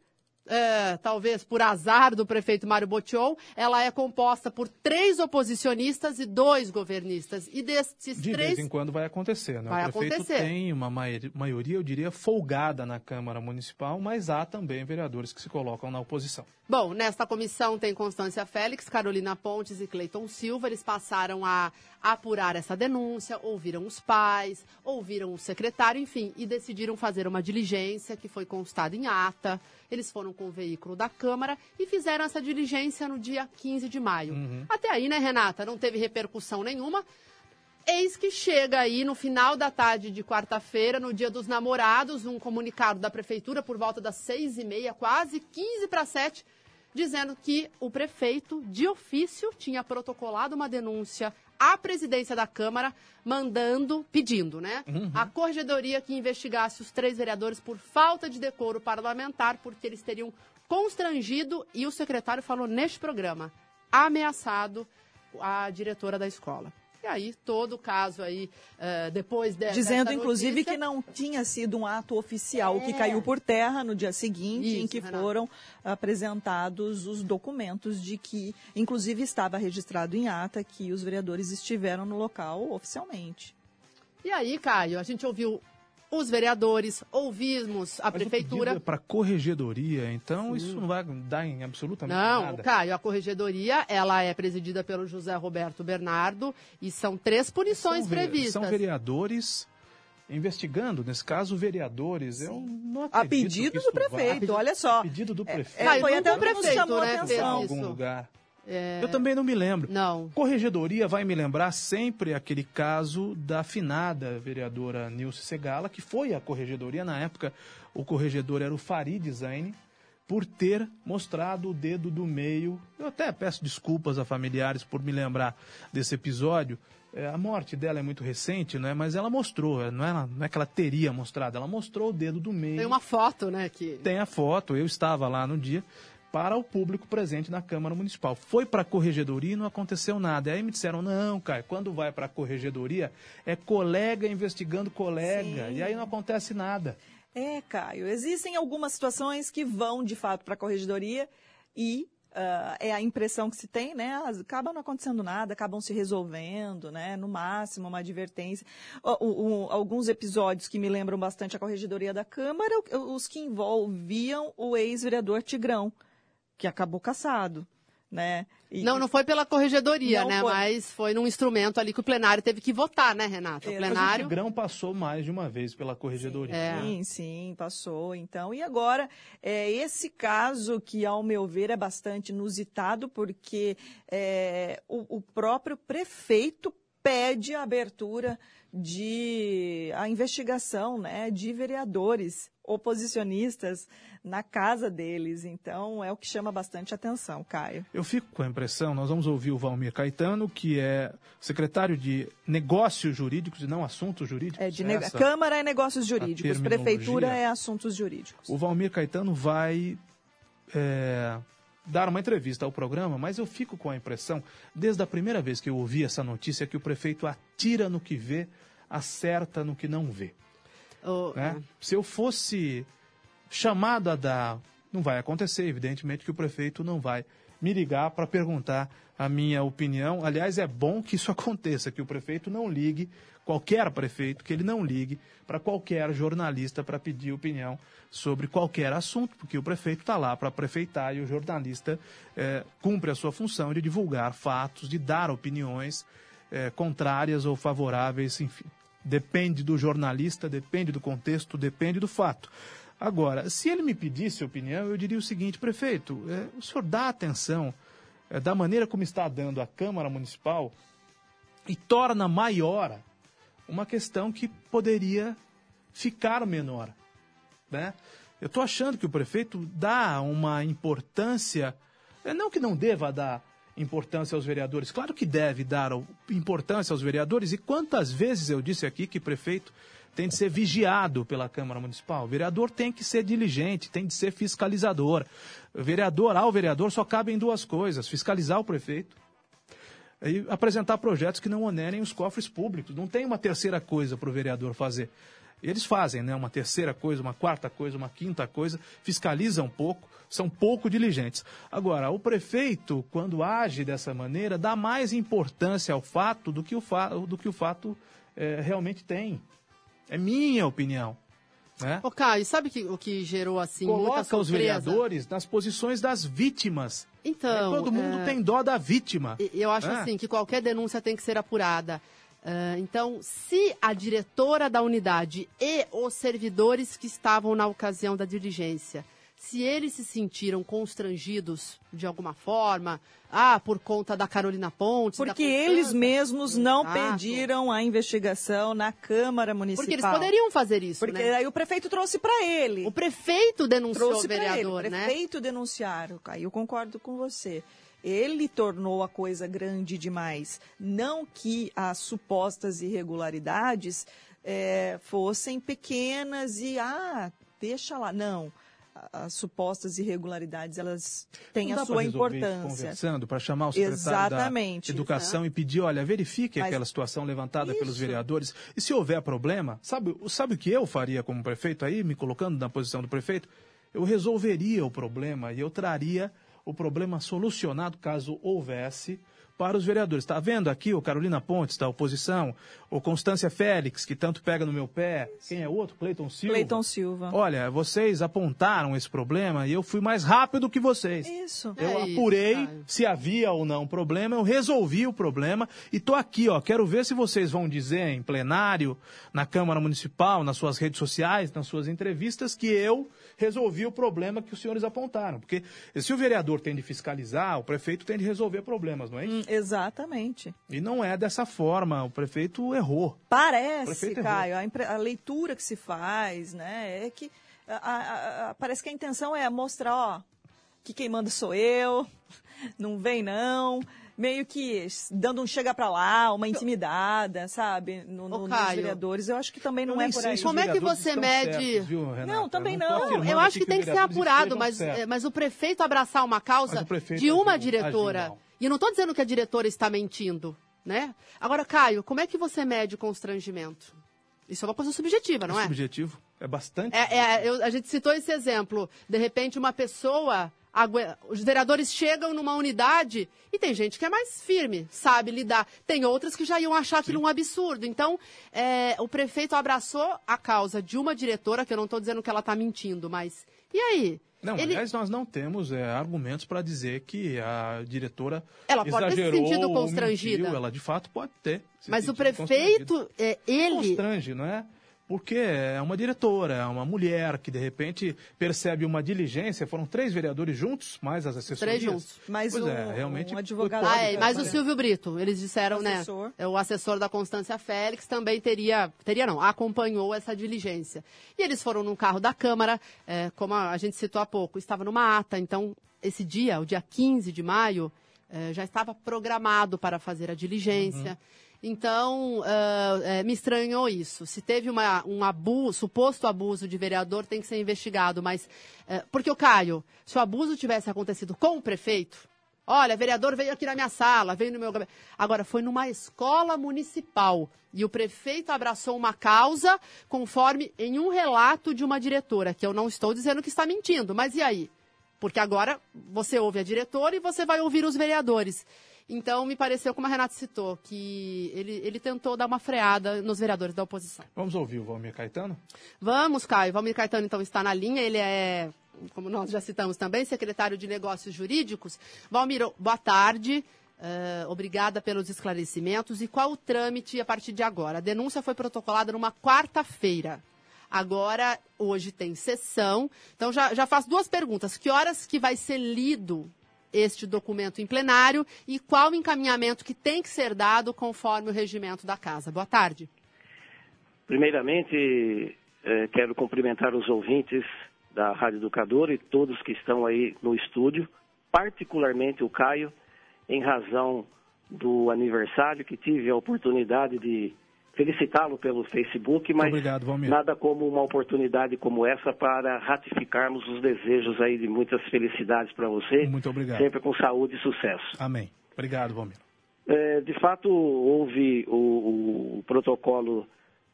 [SPEAKER 2] é, talvez por azar do prefeito Mário Botion, ela é composta por três oposicionistas e dois governistas. E desses
[SPEAKER 1] De
[SPEAKER 2] três.
[SPEAKER 1] vez em quando vai acontecer, né?
[SPEAKER 2] Vai
[SPEAKER 1] o prefeito
[SPEAKER 2] acontecer.
[SPEAKER 1] tem uma mai- maioria, eu diria, folgada na Câmara Municipal, mas há também vereadores que se colocam na oposição.
[SPEAKER 2] Bom, nesta comissão tem Constância Félix, Carolina Pontes e Cleiton Silva. Eles passaram a apurar essa denúncia, ouviram os pais, ouviram o secretário, enfim, e decidiram fazer uma diligência que foi constada em ata. Eles foram com o veículo da Câmara e fizeram essa diligência no dia 15 de maio. Até aí, né, Renata? Não teve repercussão nenhuma. Eis que chega aí no final da tarde de quarta-feira, no dia dos namorados, um comunicado da prefeitura por volta das seis e meia, quase 15 para sete, dizendo que o prefeito, de ofício, tinha protocolado uma denúncia à presidência da Câmara, mandando, pedindo, né?
[SPEAKER 22] Uhum.
[SPEAKER 2] A corregedoria que investigasse os três vereadores por falta de decoro parlamentar, porque eles teriam constrangido, e o secretário falou neste programa, ameaçado a diretora da escola. E aí, todo o caso aí, eh, depois de,
[SPEAKER 3] Dizendo,
[SPEAKER 2] dessa
[SPEAKER 3] inclusive,
[SPEAKER 2] notícia-
[SPEAKER 3] que não tinha sido um ato oficial que
[SPEAKER 2] É.
[SPEAKER 3] caiu por terra no dia seguinte, em
[SPEAKER 2] Isso,
[SPEAKER 3] que
[SPEAKER 2] Renata.
[SPEAKER 3] foram apresentados os documentos de que, inclusive, estava registrado em ata que os vereadores estiveram no local oficialmente.
[SPEAKER 2] E aí, Caio, a gente ouviu os vereadores, ouvimos a prefeitura.
[SPEAKER 1] Para corregedoria, então isso não vai dar em absolutamente
[SPEAKER 2] Não,
[SPEAKER 1] nada.
[SPEAKER 2] Caio, a corregedoria, ela é presidida pelo José Roberto Bernardo e são três punições
[SPEAKER 1] São
[SPEAKER 2] previstas.
[SPEAKER 1] São vereadores investigando, nesse caso, vereadores. Eu não
[SPEAKER 3] A
[SPEAKER 1] acredito
[SPEAKER 3] pedido
[SPEAKER 1] que
[SPEAKER 3] do
[SPEAKER 1] vá-
[SPEAKER 3] prefeito, olha só.
[SPEAKER 1] A pedido do prefeito.
[SPEAKER 3] É, foi
[SPEAKER 2] Caio,
[SPEAKER 3] até o
[SPEAKER 2] prefeito,
[SPEAKER 3] chamou a
[SPEAKER 2] né,
[SPEAKER 3] atenção.
[SPEAKER 1] em algum lugar.
[SPEAKER 2] É.
[SPEAKER 1] Eu também não me lembro.
[SPEAKER 2] Não.
[SPEAKER 1] Corregedoria vai me lembrar sempre aquele caso da afinada vereadora Nilce Segala, que foi a corregedoria na época. O corregedor era o Farid Zaine, por ter mostrado o dedo do meio. Eu até peço desculpas a familiares por me lembrar desse episódio. É, a morte dela é muito recente, né? Mas ela mostrou, não é, não é que ela teria mostrado, ela mostrou o dedo do meio.
[SPEAKER 2] Tem uma foto, né? Que...
[SPEAKER 1] Tem a foto, eu estava lá no dia, para o público presente na Câmara Municipal. Foi para a corregedoria e não aconteceu nada. E aí me disseram, não, Caio, quando vai para a corregedoria, é colega investigando colega,
[SPEAKER 3] Sim.
[SPEAKER 1] e aí não acontece nada.
[SPEAKER 3] É, Caio, existem algumas situações que vão de fato para a corregedoria e ah, é a impressão que se tem, né? Acaba não acontecendo nada, acabam se resolvendo, né? No máximo, uma advertência. O- o- alguns episódios que me lembram bastante a corregedoria da Câmara, os que envolviam o ex-vereador Tigrão, que acabou caçado, né? E-
[SPEAKER 2] Não, não foi pela corregedoria, né?
[SPEAKER 3] foi.
[SPEAKER 2] Mas foi num instrumento ali que o plenário teve que votar, né, Renata? O
[SPEAKER 1] Mas o
[SPEAKER 2] plenário.
[SPEAKER 1] Tigrão passou mais de uma vez pela corregedoria.
[SPEAKER 2] É.
[SPEAKER 3] Sim, sim, passou. Então, e agora, é, esse caso que, ao meu ver, é bastante inusitado, porque é, o, o próprio prefeito pede a abertura de a investigação né, de vereadores oposicionistas na casa deles. Então, é o que chama bastante atenção, Caio.
[SPEAKER 1] Eu fico com a impressão, nós vamos ouvir o Valmir Caetano, que é secretário de Negócios Jurídicos e não Assuntos Jurídicos.
[SPEAKER 3] É de
[SPEAKER 1] essa-
[SPEAKER 3] Câmara é negócios jurídicos, prefeitura é assuntos jurídicos.
[SPEAKER 1] O Valmir Caetano vai é, dar uma entrevista ao programa, mas eu fico com a impressão, desde a primeira vez que eu ouvi essa notícia, que o prefeito atira no que vê, acerta no que não vê.
[SPEAKER 2] O-
[SPEAKER 1] né? Se eu fosse chamado a dar, não vai acontecer, evidentemente que o prefeito não vai me ligar para perguntar a minha opinião. Aliás, é bom que isso aconteça, que o prefeito não ligue, qualquer prefeito, que ele não ligue para qualquer jornalista para pedir opinião sobre qualquer assunto, porque o prefeito está lá para prefeitar e o jornalista eh, cumpre a sua função de divulgar fatos, de dar opiniões eh, contrárias ou favoráveis, enfim. Depende do jornalista, depende do contexto, depende do fato. Agora, se ele me pedisse opinião, eu diria o seguinte, prefeito, eh, o senhor dá atenção eh, da maneira como está dando a Câmara Municipal e torna maior uma questão que poderia ficar menor. Né? Eu estou achando que o prefeito dá uma importância, é, não que não deva dar importância aos vereadores, claro que deve dar importância aos vereadores, e quantas vezes eu disse aqui que prefeito tem de ser vigiado pela Câmara Municipal. O vereador tem que ser diligente, tem de ser fiscalizador. O vereador, ao vereador, só cabem duas coisas: fiscalizar o prefeito e apresentar projetos que não onerem os cofres públicos. Não tem uma terceira coisa para o vereador fazer. Eles fazem, né? Uma terceira coisa, uma quarta coisa, uma quinta coisa, fiscalizam pouco, são pouco diligentes. Agora, o prefeito, quando age dessa maneira, dá mais importância ao fato do que o, fa do que o fato eh, realmente tem. É minha opinião. Né?
[SPEAKER 2] Ô, Caio, sabe que, o que gerou, assim,
[SPEAKER 1] Coloca os vereadores nas posições das vítimas.
[SPEAKER 2] Então,
[SPEAKER 1] Todo mundo
[SPEAKER 2] é,
[SPEAKER 1] tem dó da vítima.
[SPEAKER 2] Eu acho
[SPEAKER 1] né?
[SPEAKER 2] assim que qualquer denúncia tem que ser apurada. Ah, então, se a diretora da unidade e os servidores que estavam na ocasião da diligência, se eles se sentiram constrangidos de alguma forma, ah, por conta da Carolina Pontes,
[SPEAKER 3] Porque eles mesmos não
[SPEAKER 2] Exato.
[SPEAKER 3] pediram a investigação na Câmara Municipal.
[SPEAKER 2] Porque eles poderiam fazer isso,
[SPEAKER 3] Porque
[SPEAKER 2] né?
[SPEAKER 3] aí o prefeito trouxe para ele.
[SPEAKER 2] O prefeito denunciou
[SPEAKER 3] trouxe
[SPEAKER 2] o vereador,
[SPEAKER 3] ele. O
[SPEAKER 2] né?
[SPEAKER 3] prefeito denunciaram. Aí eu concordo com você. Ele tornou a coisa grande demais. Não que as supostas irregularidades eh, fossem pequenas e, ah, deixa lá. Não. As supostas irregularidades, elas têm a sua importância.
[SPEAKER 1] Conversando para chamar o secretário
[SPEAKER 3] Exatamente.
[SPEAKER 1] da Educação e pedir, olha, verifique
[SPEAKER 3] Mas-
[SPEAKER 1] aquela situação levantada pelos
[SPEAKER 3] Isso.
[SPEAKER 1] vereadores. E se houver problema, sabe, sabe o que eu faria como prefeito aí, me colocando na posição do prefeito? Eu resolveria o problema e eu traria o problema solucionado, caso houvesse, para os vereadores. Está vendo aqui o Carolina Pontes, da oposição, o Constância Félix, que tanto pega no meu pé. Quem é outro? Cleiton Silva.
[SPEAKER 3] Cleiton Silva.
[SPEAKER 1] Olha, vocês apontaram esse problema e eu fui mais rápido que vocês.
[SPEAKER 3] Isso.
[SPEAKER 1] Eu
[SPEAKER 3] É isso,
[SPEAKER 1] apurei
[SPEAKER 3] Caio.
[SPEAKER 1] se havia ou não problema, eu resolvi o problema e tô aqui, ó. Quero ver se vocês vão dizer em plenário, na Câmara Municipal, nas suas redes sociais, nas suas entrevistas, que eu resolvi o problema que os senhores apontaram. Porque se o vereador tem de fiscalizar, o prefeito tem de resolver problemas, não é isso?
[SPEAKER 3] Hum, exatamente.
[SPEAKER 1] E não é dessa forma. O prefeito errou.
[SPEAKER 3] Parece,
[SPEAKER 1] prefeito errou.
[SPEAKER 3] Caio, a, impre- a leitura que se faz, né, é que a- a- a- parece que a intenção é mostrar, ó, que quem manda sou eu, não vem não, meio que dando um chega pra lá, uma intimidada, sabe, no, no, nos vereadores. Eu acho que também não
[SPEAKER 1] Eu
[SPEAKER 3] é por aí.
[SPEAKER 2] Como é que você mede-
[SPEAKER 1] certos, viu?
[SPEAKER 3] Não, também não.
[SPEAKER 1] afirmando
[SPEAKER 2] Eu acho
[SPEAKER 1] aqui
[SPEAKER 2] que tem que ser apurado, mas,
[SPEAKER 1] certos.
[SPEAKER 2] é, mas o prefeito abraçar uma causa de uma diretora. E eu não estou dizendo que a diretora está mentindo, né? Agora, Caio, como é que você mede o constrangimento? Isso é uma coisa subjetiva, não é?
[SPEAKER 1] subjetivo. É bastante.
[SPEAKER 2] É, é, eu- a gente citou esse exemplo. De repente, uma pessoa. Os vereadores chegam numa unidade e tem gente que é mais firme, sabe lidar. Tem outras que já iam achar aquilo um absurdo. Então, é, o prefeito abraçou a causa de uma diretora, que eu não estou dizendo que ela está mentindo, mas. E aí?
[SPEAKER 1] Não,
[SPEAKER 2] Ele-
[SPEAKER 1] aliás, nós não temos é, argumentos para dizer que a diretora
[SPEAKER 2] Ela pode ter se
[SPEAKER 1] exagerou
[SPEAKER 2] sentido constrangida.
[SPEAKER 1] mentiu. Ela, de fato, pode ter. se
[SPEAKER 2] Mas o prefeito, é, ele.
[SPEAKER 1] Constrange, não é? Porque é uma diretora, é uma mulher que, de repente, percebe uma diligência. Foram três vereadores juntos, mais as assessorias.
[SPEAKER 2] Três juntos.
[SPEAKER 3] Mas
[SPEAKER 1] pois
[SPEAKER 3] o-
[SPEAKER 1] é, realmente
[SPEAKER 3] um advogado-
[SPEAKER 2] Ah, é, o. Silvio Brito, eles disseram,
[SPEAKER 3] Assessor.
[SPEAKER 2] né? É o assessor da Constância Félix também teria, teria não, acompanhou essa diligência. E eles foram num carro da Câmara, é, como a, gente citou há pouco, estava numa ata, então esse dia, o dia 15 de maio, é, já estava programado para fazer a diligência. Então, ah, é, me estranhou isso. Se teve uma, um abuso, suposto abuso de vereador, tem que ser investigado. Mas, é, porque o Caio, se o abuso tivesse acontecido com o prefeito, olha, vereador veio aqui na minha sala, veio no meu gabinete. Agora, foi numa escola municipal. E o prefeito abraçou uma causa conforme em um relato de uma diretora, que eu não estou dizendo que está mentindo, mas e aí? Porque agora você ouve a diretora e você vai ouvir os vereadores. Então, me pareceu, como a Renata citou, que ele, ele tentou dar uma freada nos vereadores da oposição.
[SPEAKER 1] Vamos ouvir o Valmir Caetano?
[SPEAKER 2] Vamos, Caio. Valmir Caetano, então, está na linha. Ele é, como nós já citamos também, secretário de Negócios Jurídicos. Valmir, boa tarde. Eh, obrigada pelos esclarecimentos. E qual o trâmite a partir de agora? A denúncia foi protocolada numa quarta-feira. Agora, hoje tem sessão. Então, já, já faço duas perguntas. Que horas que vai ser lido este documento em plenário e qual o encaminhamento que tem que ser dado conforme o regimento da casa? Boa tarde.
[SPEAKER 22] Primeiramente, eh, quero cumprimentar os ouvintes da Rádio Educadora e todos que estão aí no estúdio, particularmente o Caio, em razão do aniversário que tive a oportunidade de felicitá-lo pelo Facebook, mas
[SPEAKER 1] Obrigado,
[SPEAKER 22] nada como uma oportunidade como essa para ratificarmos os desejos aí de muitas felicidades para você,
[SPEAKER 1] Muito obrigado.
[SPEAKER 22] sempre com saúde e sucesso.
[SPEAKER 1] Amém. Obrigado, Valmir.
[SPEAKER 22] É, de fato, houve o, o protocolo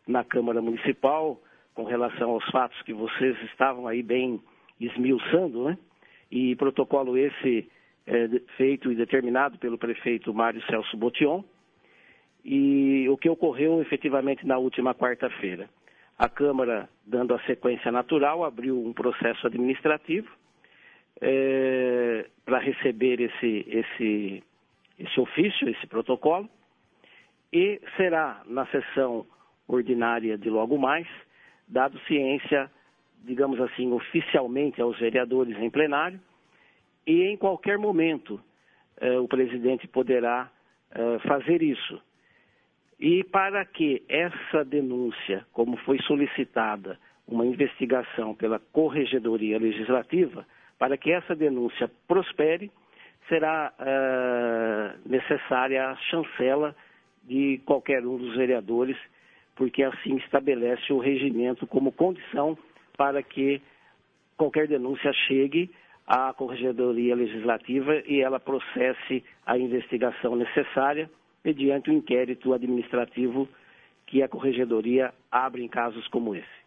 [SPEAKER 22] na Câmara Municipal com relação aos fatos que vocês estavam aí bem esmiuçando, né? E protocolo esse é, feito e determinado pelo prefeito Mário Celso Botion. E o que ocorreu efetivamente na última quarta-feira? A Câmara, dando a sequência natural, abriu um processo administrativo para receber esse, esse, esse ofício, esse protocolo, e será na sessão ordinária de logo mais, dado ciência, digamos assim, oficialmente aos vereadores em plenário, e em qualquer momento eh, o presidente poderá eh, fazer isso. E para que essa denúncia, como foi solicitada uma investigação pela Corregedoria Legislativa, para que essa denúncia prospere, será eh, necessária a chancela de qualquer um dos vereadores, porque assim estabelece o regimento como condição para que qualquer denúncia chegue à Corregedoria Legislativa e ela processe a investigação necessária mediante o inquérito administrativo que a Corregedoria abre em casos como esse.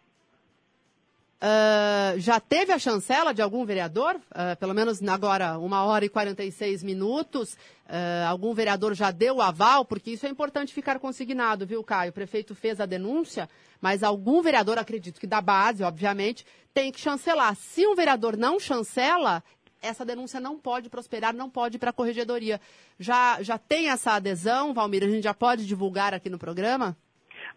[SPEAKER 2] Ah, já teve a chancela de algum vereador? Ah, pelo menos agora, uma hora e 46 minutos. Ah, algum vereador já deu o aval? Porque isso é importante ficar consignado, viu, Caio? O prefeito fez a denúncia, mas algum vereador, acredito que da base, obviamente, tem que chancelar. Se um vereador não chancela, essa denúncia não pode prosperar, não pode ir para a corregedoria. Já, já tem essa adesão, Valmir? A gente já pode divulgar aqui no programa?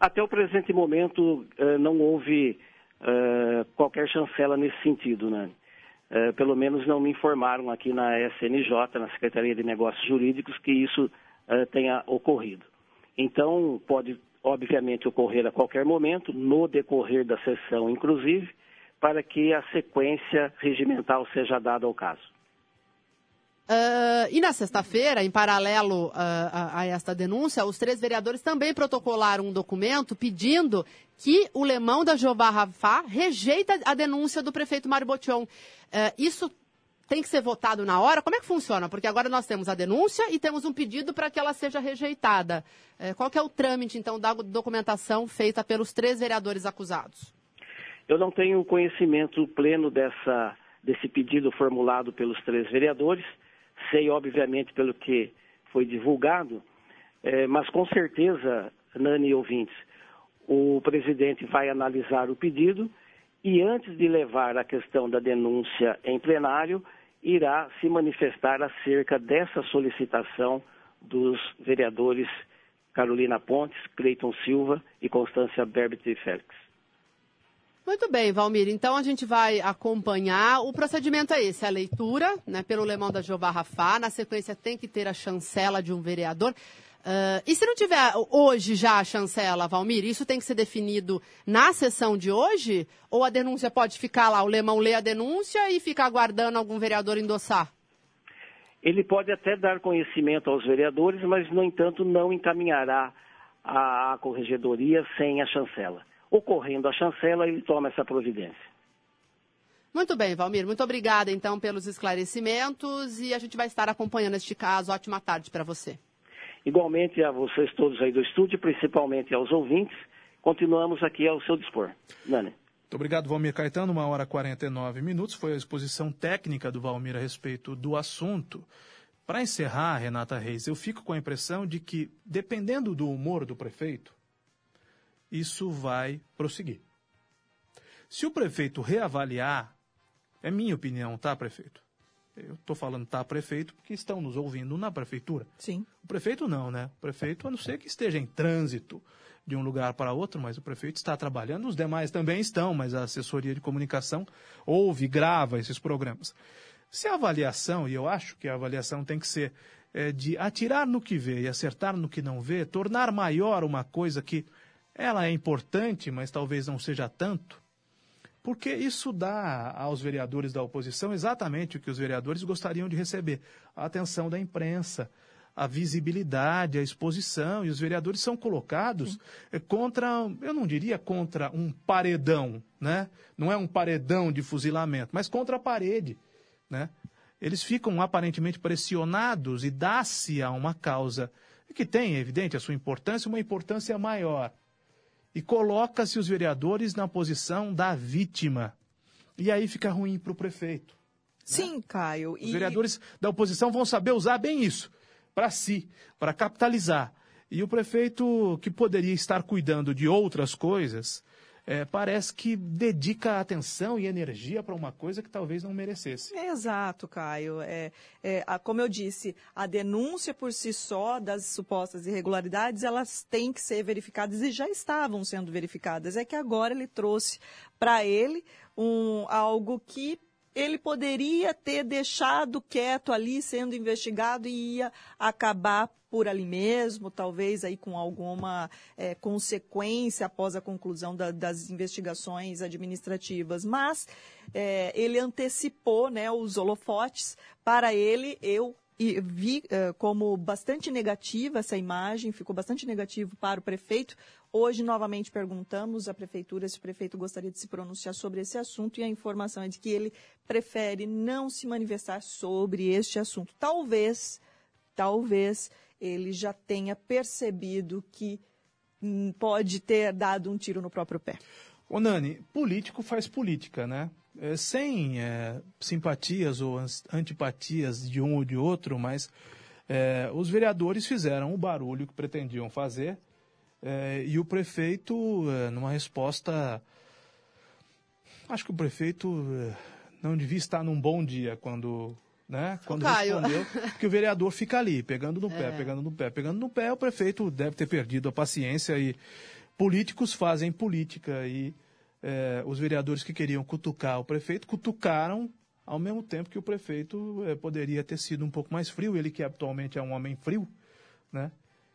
[SPEAKER 22] Até o presente momento eh, não houve eh, qualquer chancela nesse sentido, né? Eh, pelo menos não me informaram aqui na SNJ, na Secretaria de Negócios Jurídicos, que isso tenha ocorrido. Então, pode, obviamente, ocorrer a qualquer momento, no decorrer da sessão, inclusive, para que a sequência regimental seja dada ao caso.
[SPEAKER 2] Ah, e na sexta-feira, em paralelo ah, a, a esta denúncia, os três vereadores também protocolaram um documento pedindo que o Lemão da Jeová Rafá rejeita a denúncia do prefeito Mário Botion. Ah, isso tem que ser votado na hora? Como é que funciona? Porque agora nós temos a denúncia e temos um pedido para que ela seja rejeitada. Eh, qual é o trâmite, então, da documentação feita pelos três vereadores acusados?
[SPEAKER 22] Eu não tenho conhecimento pleno dessa, desse pedido formulado pelos três vereadores. Sei, obviamente, pelo que foi divulgado, eh, mas com certeza, Nani e ouvintes, o presidente vai analisar o pedido e, antes de levar a questão da denúncia em plenário, irá se manifestar acerca dessa solicitação dos vereadores Carolina Pontes, Cleiton Silva e Constância Berbit Félix.
[SPEAKER 2] Muito bem, Valmir. Então a gente vai acompanhar. O procedimento é esse: a leitura né, pelo Lemão da Jeová Rafá. Na sequência, tem que ter a chancela de um vereador. Ah, e se não tiver hoje já a chancela, Valmir, isso tem que ser definido na sessão de hoje? Ou a denúncia pode ficar lá, o Lemão lê a denúncia e fica aguardando algum vereador endossar?
[SPEAKER 22] Ele pode até dar conhecimento aos vereadores, mas, no entanto, não encaminhará à corregedoria sem a chancela. Ocorrendo a chancela, ele toma essa providência.
[SPEAKER 2] Muito bem, Valmir. Muito obrigada, então, pelos esclarecimentos e a gente vai estar acompanhando este caso. Ótima tarde para você.
[SPEAKER 22] Igualmente a vocês todos aí do estúdio, principalmente aos ouvintes, continuamos aqui ao seu dispor. Nani.
[SPEAKER 1] Muito obrigado, Valmir Caetano. Uma hora e 49 minutos. Foi a exposição técnica do Valmir a respeito do assunto. Para encerrar, Renata Reis, eu fico com a impressão de que, dependendo do humor do prefeito, isso vai prosseguir. Se o prefeito reavaliar, é minha opinião, tá, prefeito? Eu estou falando tá, prefeito, porque estão nos ouvindo na prefeitura.
[SPEAKER 3] Sim.
[SPEAKER 1] O prefeito não, né? O prefeito, a não ser que esteja em trânsito de um lugar para outro, mas o prefeito está trabalhando, os demais também estão, mas a assessoria de comunicação ouve, grava esses programas. Se a avaliação, e eu acho que a avaliação tem que ser é, de atirar no que vê e acertar no que não vê, tornar maior uma coisa que ela é importante, mas talvez não seja tanto, porque isso dá aos vereadores da oposição exatamente o que os vereadores gostariam de receber: a atenção da imprensa, a visibilidade, a exposição, e os vereadores são colocados eh, contra, eu não diria contra um paredão, né? Não é um paredão de fuzilamento, mas contra a parede, né? Eles ficam aparentemente pressionados e dá-se a uma causa que tem, é evidente, a sua importância, uma importância maior e coloca-se os vereadores na posição da vítima. E aí fica ruim para o prefeito.
[SPEAKER 3] Sim, Caio.
[SPEAKER 1] Os vereadores da oposição vão saber usar bem isso, para si, para capitalizar. E o prefeito, que poderia estar cuidando de outras coisas, é, parece que dedica atenção e energia para uma coisa que talvez não merecesse.
[SPEAKER 3] É exato, Caio. É, é, a- como eu disse, a denúncia por si só das supostas irregularidades, elas têm que ser verificadas e já estavam sendo verificadas. É que agora ele trouxe para ele um, algo que ele poderia ter deixado quieto ali, sendo investigado e ia acabar por ali mesmo, talvez aí com alguma eh, consequência após a conclusão da- das investigações administrativas. Mas eh, ele antecipou né, os holofotes para ele. Eu e vi eh, como bastante negativa essa imagem, ficou bastante negativo para o prefeito. Hoje, novamente, perguntamos à prefeitura se o prefeito gostaria de se pronunciar sobre esse assunto e a informação é de que ele prefere não se manifestar sobre este assunto. Talvez, talvez ele já tenha percebido que hum, pode ter dado um tiro no próprio pé.
[SPEAKER 1] Ô Nani, político faz política, né? É, sem é, simpatias ou antipatias de um ou de outro, mas é, os vereadores fizeram o barulho que pretendiam fazer é, e o prefeito, é, numa resposta. Acho que o prefeito é, não devia estar num bom dia quando. Né? Quando
[SPEAKER 2] Caio.
[SPEAKER 1] respondeu, que o vereador fica ali, pegando no pé, pegando no pé, pegando no pé, o prefeito deve ter perdido a paciência e políticos fazem política e eh, os vereadores que queriam cutucar o prefeito cutucaram ao mesmo tempo que o prefeito eh, poderia ter sido um pouco mais frio, ele que atualmente é um homem frio, né?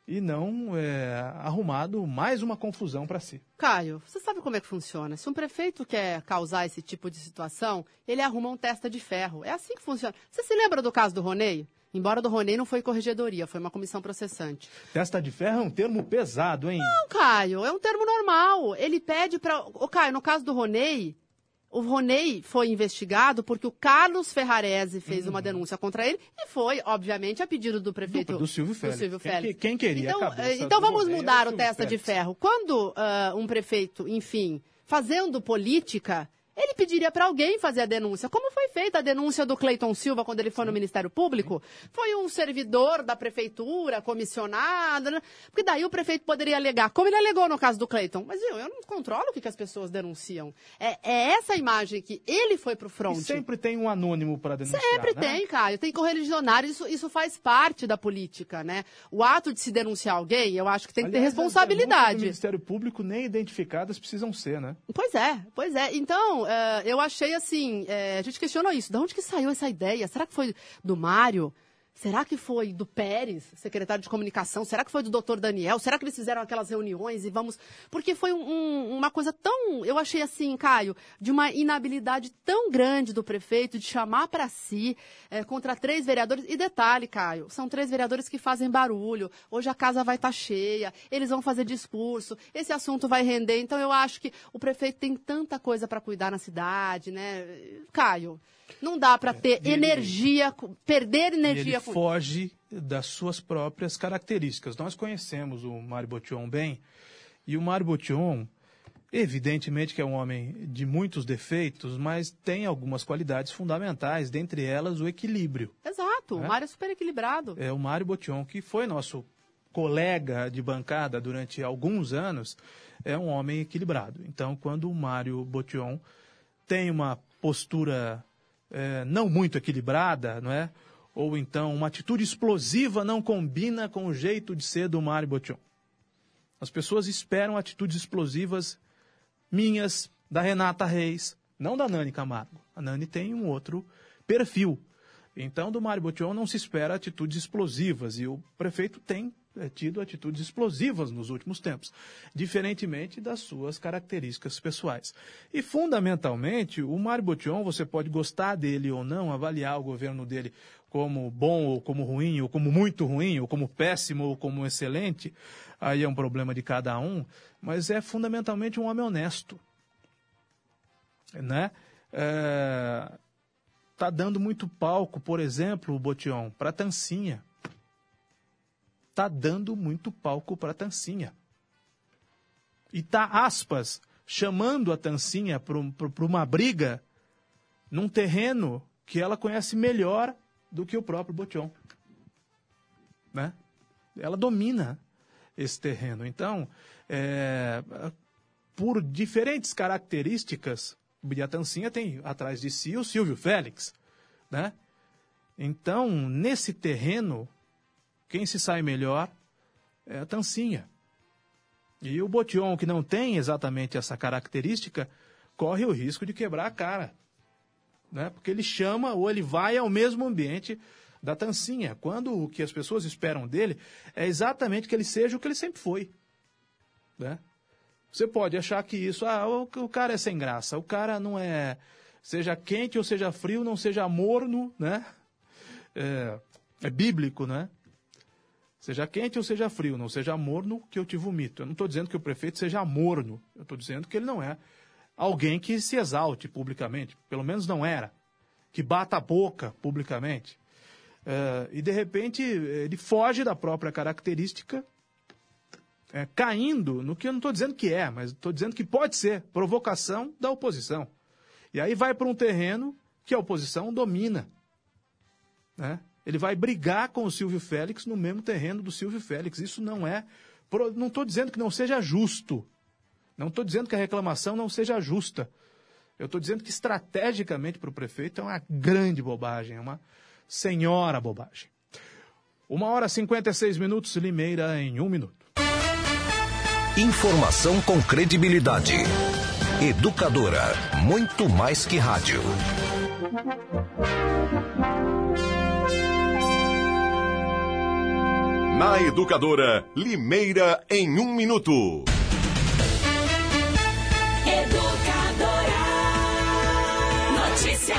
[SPEAKER 1] e não é, arrumado mais uma confusão para si.
[SPEAKER 2] Caio, você sabe como é que funciona? Se um prefeito quer causar esse tipo de situação, ele arruma um testa de ferro. É assim que funciona. Você se lembra do caso do Ronei? Embora do Ronei não foi corregedoria, foi uma comissão processante.
[SPEAKER 1] Testa de ferro é um termo pesado, hein?
[SPEAKER 2] Não, Caio, é um termo normal. Ele pede para. Ô, Caio, no caso do Ronei, o Ronei foi investigado porque o Carlos Ferrarese fez uma denúncia contra ele e foi, obviamente, a pedido do prefeito
[SPEAKER 1] Do Silvio Félix.
[SPEAKER 2] Silvio
[SPEAKER 1] Quem-
[SPEAKER 2] Félix.
[SPEAKER 1] quem queria a
[SPEAKER 2] Então, eh, então
[SPEAKER 1] do
[SPEAKER 2] vamos
[SPEAKER 1] Ronei é o
[SPEAKER 2] mudar o
[SPEAKER 1] Silvio
[SPEAKER 2] testa de
[SPEAKER 1] Félix.
[SPEAKER 2] ferro. Quando ah, um prefeito, enfim, fazendo política, ele pediria para alguém fazer a denúncia. Como foi feita a denúncia do Cleiton Silva quando ele foi no Ministério Público? Foi um servidor da prefeitura, comissionado, né? porque daí o prefeito poderia alegar, como ele alegou no caso do Cleiton. Mas viu, eu não controlo o que, que as pessoas denunciam. É, é essa imagem que ele foi pro front.
[SPEAKER 1] E sempre tem um anônimo para denunciar.
[SPEAKER 2] Sempre
[SPEAKER 1] né?
[SPEAKER 2] tem, Caio. Tem correligionário. Isso, isso faz parte da política, né? O ato de se denunciar alguém, eu acho que tem que ter
[SPEAKER 1] Aliás, as denúncias do
[SPEAKER 2] responsabilidade.
[SPEAKER 1] Ministério Público nem identificadas precisam ser, né?
[SPEAKER 2] Pois é, pois é. Então, eu achei assim, eh, a gente questionou isso. De onde que saiu essa ideia? Será que foi do Mário? Será que foi do Pérez, secretário de comunicação? Será que foi do doutor Daniel? Será que eles fizeram aquelas reuniões e vamos. Porque foi um- um- uma coisa tão. Eu achei assim, Caio, de uma inabilidade tão grande do prefeito de chamar para si eh, contra três vereadores. E detalhe, Caio, são três vereadores que fazem barulho. Hoje a casa vai estar cheia, eles vão fazer discurso, esse assunto vai render. Então eu acho que o prefeito tem tanta coisa para cuidar na cidade, né? Caio, não dá para ter
[SPEAKER 1] e ele-
[SPEAKER 2] energia, com- perder energia
[SPEAKER 1] ele foge das suas próprias características. Nós conhecemos o Mário Botion bem, e o Mário Botion, evidentemente que é um homem de muitos defeitos, mas tem algumas qualidades fundamentais, dentre elas o equilíbrio.
[SPEAKER 2] Exato, o
[SPEAKER 1] É?
[SPEAKER 2] Mário é super equilibrado.
[SPEAKER 1] É o Mário Botion, que foi nosso colega de bancada durante alguns anos, é um homem equilibrado. Então, quando o Mário Botion tem uma postura eh, não muito equilibrada, não é? Ou então uma atitude explosiva não combina com o jeito de ser do Mário Botion. As pessoas esperam atitudes explosivas minhas, da Renata Reis, não da Nani Camargo. A Nani tem um outro perfil. Então, do Mário Botion não se espera atitudes explosivas e o prefeito tem tido atitudes explosivas nos últimos tempos, diferentemente das suas características pessoais. E, fundamentalmente, o Mário Botion, você pode gostar dele ou não, avaliar o governo dele como bom ou como ruim, ou como muito ruim, ou como péssimo ou como excelente, aí é um problema de cada um, mas é fundamentalmente um homem honesto. Né? É, tá dando muito palco, por exemplo, o Botion, para Tancinha. Tá dando muito palco para Tancinha. E tá, aspas, chamando a Tancinha para uma briga num terreno que ela conhece melhor do que o próprio Botion. Né? Ela domina esse terreno. Então, é, por diferentes características, a Tancinha tem atrás de si o Silvio Félix, né? Então, nesse terreno, quem se sai melhor é a Tancinha. E o Botion, que não tem exatamente essa característica, corre o risco de quebrar a cara. Né? Porque ele chama ou ele vai ao mesmo ambiente da Tancinha, quando o que as pessoas esperam dele é exatamente que ele seja o que ele sempre foi. Né? Você pode achar que isso, ah, o, o cara é sem graça, o cara não é, seja quente ou seja frio, não seja morno, né? É, é bíblico, né? Seja quente ou seja frio, não seja morno que eu te vomito. Eu não estou dizendo que o prefeito seja morno, eu estou dizendo que ele não é alguém que se exalte publicamente, pelo menos não era, que bata a boca publicamente. É, e de repente ele foge da própria característica é, caindo no que eu não estou dizendo que é, mas estou dizendo que pode ser provocação da oposição. E aí vai para um terreno que a oposição domina. Né? Ele vai brigar com o Silvio Félix no mesmo terreno do Silvio Félix. Isso não é. Não estou dizendo que não seja justo. Não estou dizendo que a reclamação não seja justa. Eu estou dizendo que estrategicamente para o prefeito é uma grande bobagem, é uma senhora bobagem. Uma hora e 56 minutos, Limeira em um minuto.
[SPEAKER 14] Informação com credibilidade. Educadora, muito mais que rádio.
[SPEAKER 4] Na Educadora, Limeira em um minuto.
[SPEAKER 11] Educadora. Notícia.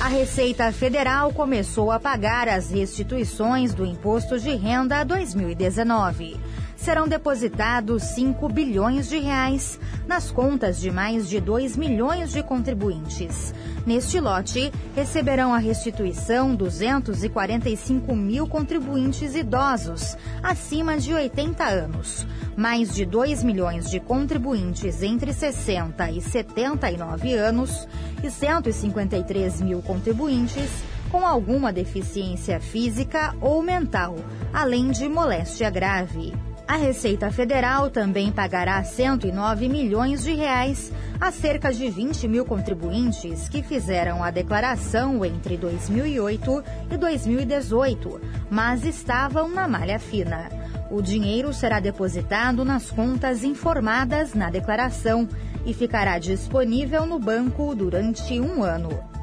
[SPEAKER 23] A Receita Federal começou a pagar as restituições do Imposto de Renda 2019. Serão depositados 5 bilhões de reais nas contas de mais de 2 milhões de contribuintes. Neste lote, receberão a restituição 245 mil contribuintes idosos acima de 80 anos, mais de 2 milhões de contribuintes entre 60 e 79 anos e 153 mil contribuintes com alguma deficiência física ou mental, além de moléstia grave. A Receita Federal também pagará 109 milhões de reais a cerca de 20 mil contribuintes que fizeram a declaração entre 2008 e 2018, mas estavam na malha fina. O dinheiro será depositado nas contas informadas na declaração e ficará disponível no banco durante um ano.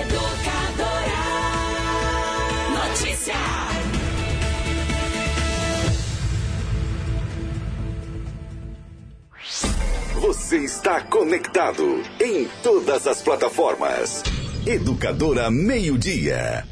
[SPEAKER 11] Educadora. Notícia.
[SPEAKER 4] Você está conectado em todas as plataformas. Educadora Meio Dia.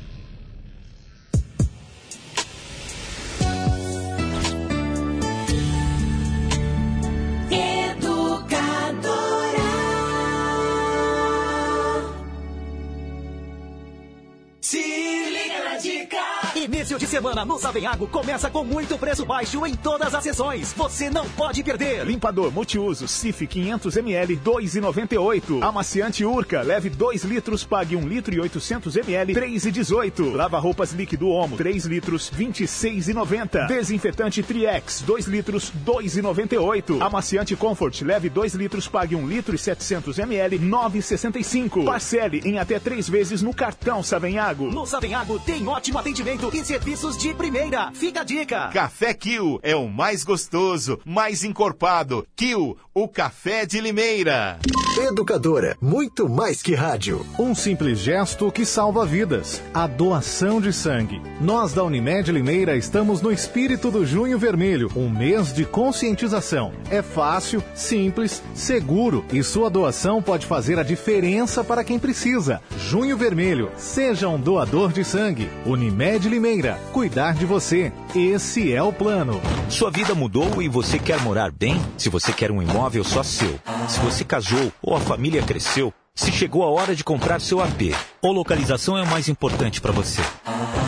[SPEAKER 12] Dica! Início de semana no Savenhago começa com muito preço baixo em todas as sessões. Você não pode perder.
[SPEAKER 5] Limpador multiuso Cif 500ml 2,98. Amaciante Urca, leve 2 litros, pague 1 litro e 800ml 3,18. Lava roupas líquido Omo 3 litros 26,90. Desinfetante Triex 2 litros 2,98. Amaciante Comfort, leve 2 litros, pague 1 litro e 700ml 9,65. Parcele em até 3 vezes no cartão Savenhago.
[SPEAKER 12] No Savenhago tem ótimo atendimento e serviços de primeira. Fica a dica.
[SPEAKER 15] Café Kill é o mais gostoso, mais encorpado. Kill, o café de Limeira.
[SPEAKER 14] Educadora, muito mais que rádio.
[SPEAKER 10] Um simples gesto que salva vidas. A doação de sangue. Nós da Unimed Limeira estamos no espírito do Junho Vermelho, um mês de conscientização. É fácil, simples, seguro e sua doação pode fazer a diferença para quem precisa. Junho Vermelho, seja um doador de sangue. Unimed Limeira, cuidar de você. Esse é o plano.
[SPEAKER 13] Sua vida mudou e você quer morar bem? Se você quer um imóvel só seu, se você casou ou a família cresceu, se chegou a hora de comprar seu AP, ou localização é o mais importante para você.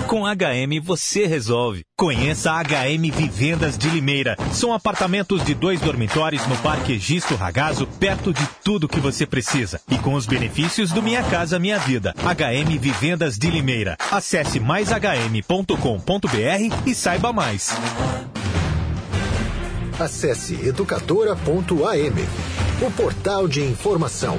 [SPEAKER 13] Com HM você resolve. Conheça a HM Vivendas de Limeira. São apartamentos de dois dormitórios no Parque Egisto Ragazo, perto de tudo que você precisa. E com os benefícios do Minha Casa Minha Vida. HM Vivendas de Limeira. Acesse maishm.com.br e saiba mais.
[SPEAKER 14] Acesse educadora.am, o portal de informação.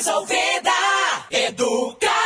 [SPEAKER 11] Mais ouvida. Educadora.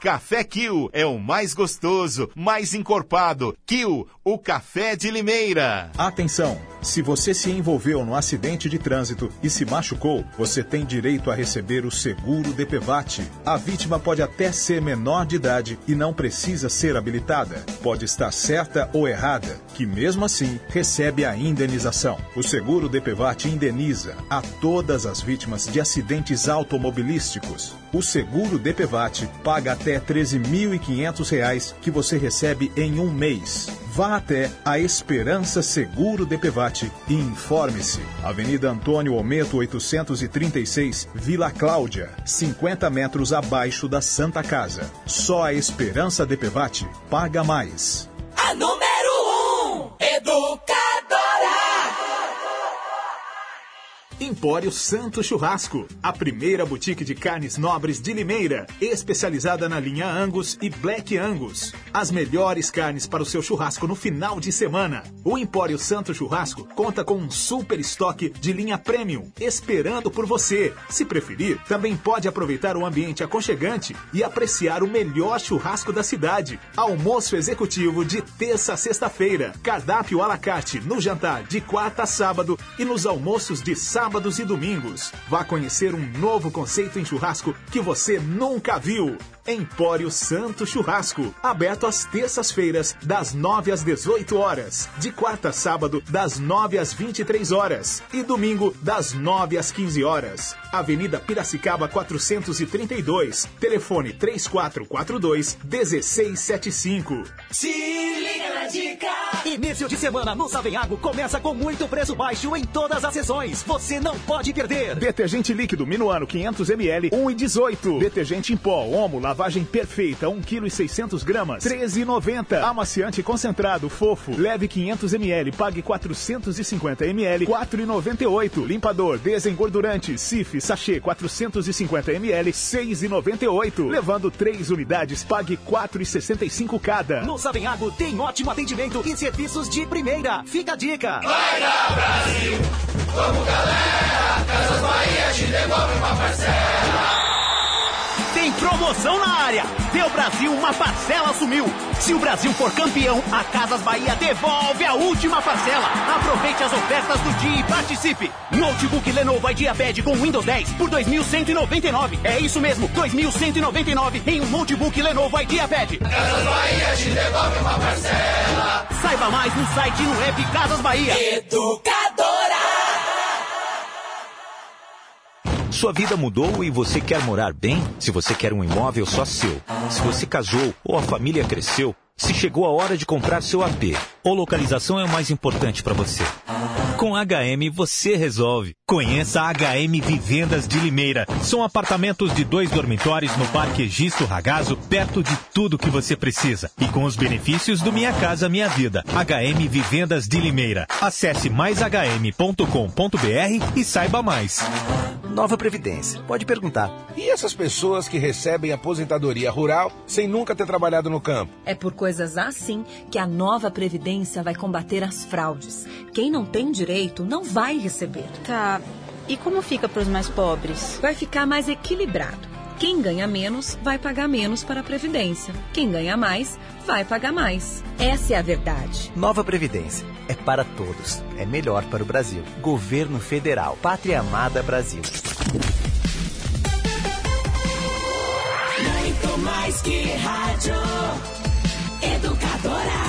[SPEAKER 15] Café Kill é o mais gostoso, mais encorpado. Kill, o café de Limeira.
[SPEAKER 5] Atenção! Se você se envolveu no acidente de trânsito e se machucou, você tem direito a receber o seguro DPVAT. A vítima pode até ser menor de idade e não precisa ser habilitada. Pode estar certa ou errada, que mesmo assim recebe a indenização. O seguro DPVAT indeniza a todas as vítimas de acidentes automobilísticos. O seguro DPVAT paga até até 13.500 reais que você recebe em um mês. Vá até a Esperança Seguro DPVAT e informe-se. Avenida Antônio Ometo 836, Vila Cláudia, 50 metros abaixo da Santa Casa. Só a Esperança DPVAT paga mais.
[SPEAKER 11] A número 1, um, Educadora.
[SPEAKER 5] Empório Santo Churrasco, a primeira boutique de carnes nobres de Limeira, especializada na linha Angus e Black Angus. As melhores carnes para o seu churrasco no final de semana. O Empório Santo Churrasco conta com um super estoque de linha premium, esperando por você. Se preferir, também pode aproveitar o ambiente aconchegante e apreciar o melhor churrasco da cidade. Almoço executivo de terça a sexta-feira. Cardápio à la carte no jantar de quarta a sábado e nos almoços de sábado sábados e domingos. Vá conhecer um novo conceito em churrasco que você nunca viu. Empório Santo Churrasco, aberto às terças-feiras, das 9 às 18 horas, de quarta a sábado, das 9 às 23 horas e domingo, das 9 às 15 horas. Avenida Piracicaba 432, telefone 3442 1675.
[SPEAKER 11] Se dica!
[SPEAKER 12] Início de semana no Savenhago começa com muito preço baixo em todas as sessões. Você não pode perder.
[SPEAKER 5] Detergente líquido Minuano 500ml, 1,18. Detergente em pó, Omo, lavagem perfeita, 1 kg e 600 gramas, 13,90. Amaciante concentrado, fofo, leve 500ml, pague 450ml, 4,98. Limpador, desengordurante, Cif, sachê 450ml, 6,98. Levando 3 unidades, pague 4,65 cada.
[SPEAKER 12] No Savenhago tem ótimo atendimento e serviços de primeira. Fica a dica.
[SPEAKER 11] Vai na Brasil, vamos galera, Casas Bahia te devolve uma parcela.
[SPEAKER 17] Tem promoção na área. Deu Brasil, uma parcela sumiu. Se o Brasil for campeão, a Casas Bahia devolve a última parcela. Aproveite as ofertas do dia e participe. Notebook Lenovo IdeaPad com Windows 10 por 2.199. É isso mesmo, 2.199 em um notebook Lenovo IdeaPad.
[SPEAKER 11] Casas Bahia te devolve uma parcela.
[SPEAKER 17] Saiba mais no site e no app Casas Bahia.
[SPEAKER 11] Educadora.
[SPEAKER 13] Sua vida mudou e você quer morar bem? Se você quer um imóvel só seu, se você casou ou a família cresceu, se chegou a hora de comprar seu AP, ou localização é o mais importante para você. Com HM você resolve. Conheça a HM Vivendas de Limeira. São apartamentos de dois dormitórios no Parque Egisto Ragazo, perto de tudo que você precisa. E com os benefícios do Minha Casa Minha Vida. HM Vivendas de Limeira. Acesse maishm.com.br e saiba mais.
[SPEAKER 18] Nova Previdência. Pode perguntar.
[SPEAKER 19] E essas pessoas que recebem aposentadoria rural sem nunca ter trabalhado no campo?
[SPEAKER 20] É por coisas assim que a nova Previdência vai combater as fraudes. Quem não tem direito não vai receber.
[SPEAKER 21] Tá. E como fica para os mais pobres?
[SPEAKER 20] Vai ficar mais equilibrado. Quem ganha menos vai pagar menos para a Previdência. Quem ganha mais vai pagar mais. Essa é a verdade.
[SPEAKER 18] Nova Previdência. É para todos. É melhor para o Brasil. Governo Federal. Pátria Amada Brasil.
[SPEAKER 11] Muito mais que rádio. Educadora.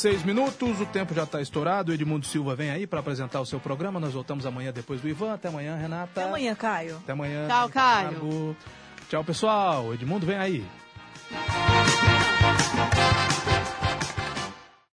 [SPEAKER 1] Duas horas e seis minutos, o tempo já está estourado. O Edmundo Silva vem aí para apresentar o seu programa. Nós voltamos amanhã depois do Ivan. Até amanhã, Renata.
[SPEAKER 3] Até amanhã, Caio.
[SPEAKER 1] Até amanhã.
[SPEAKER 2] Tchau, Caio.
[SPEAKER 1] Tchau, pessoal. Edmundo vem aí.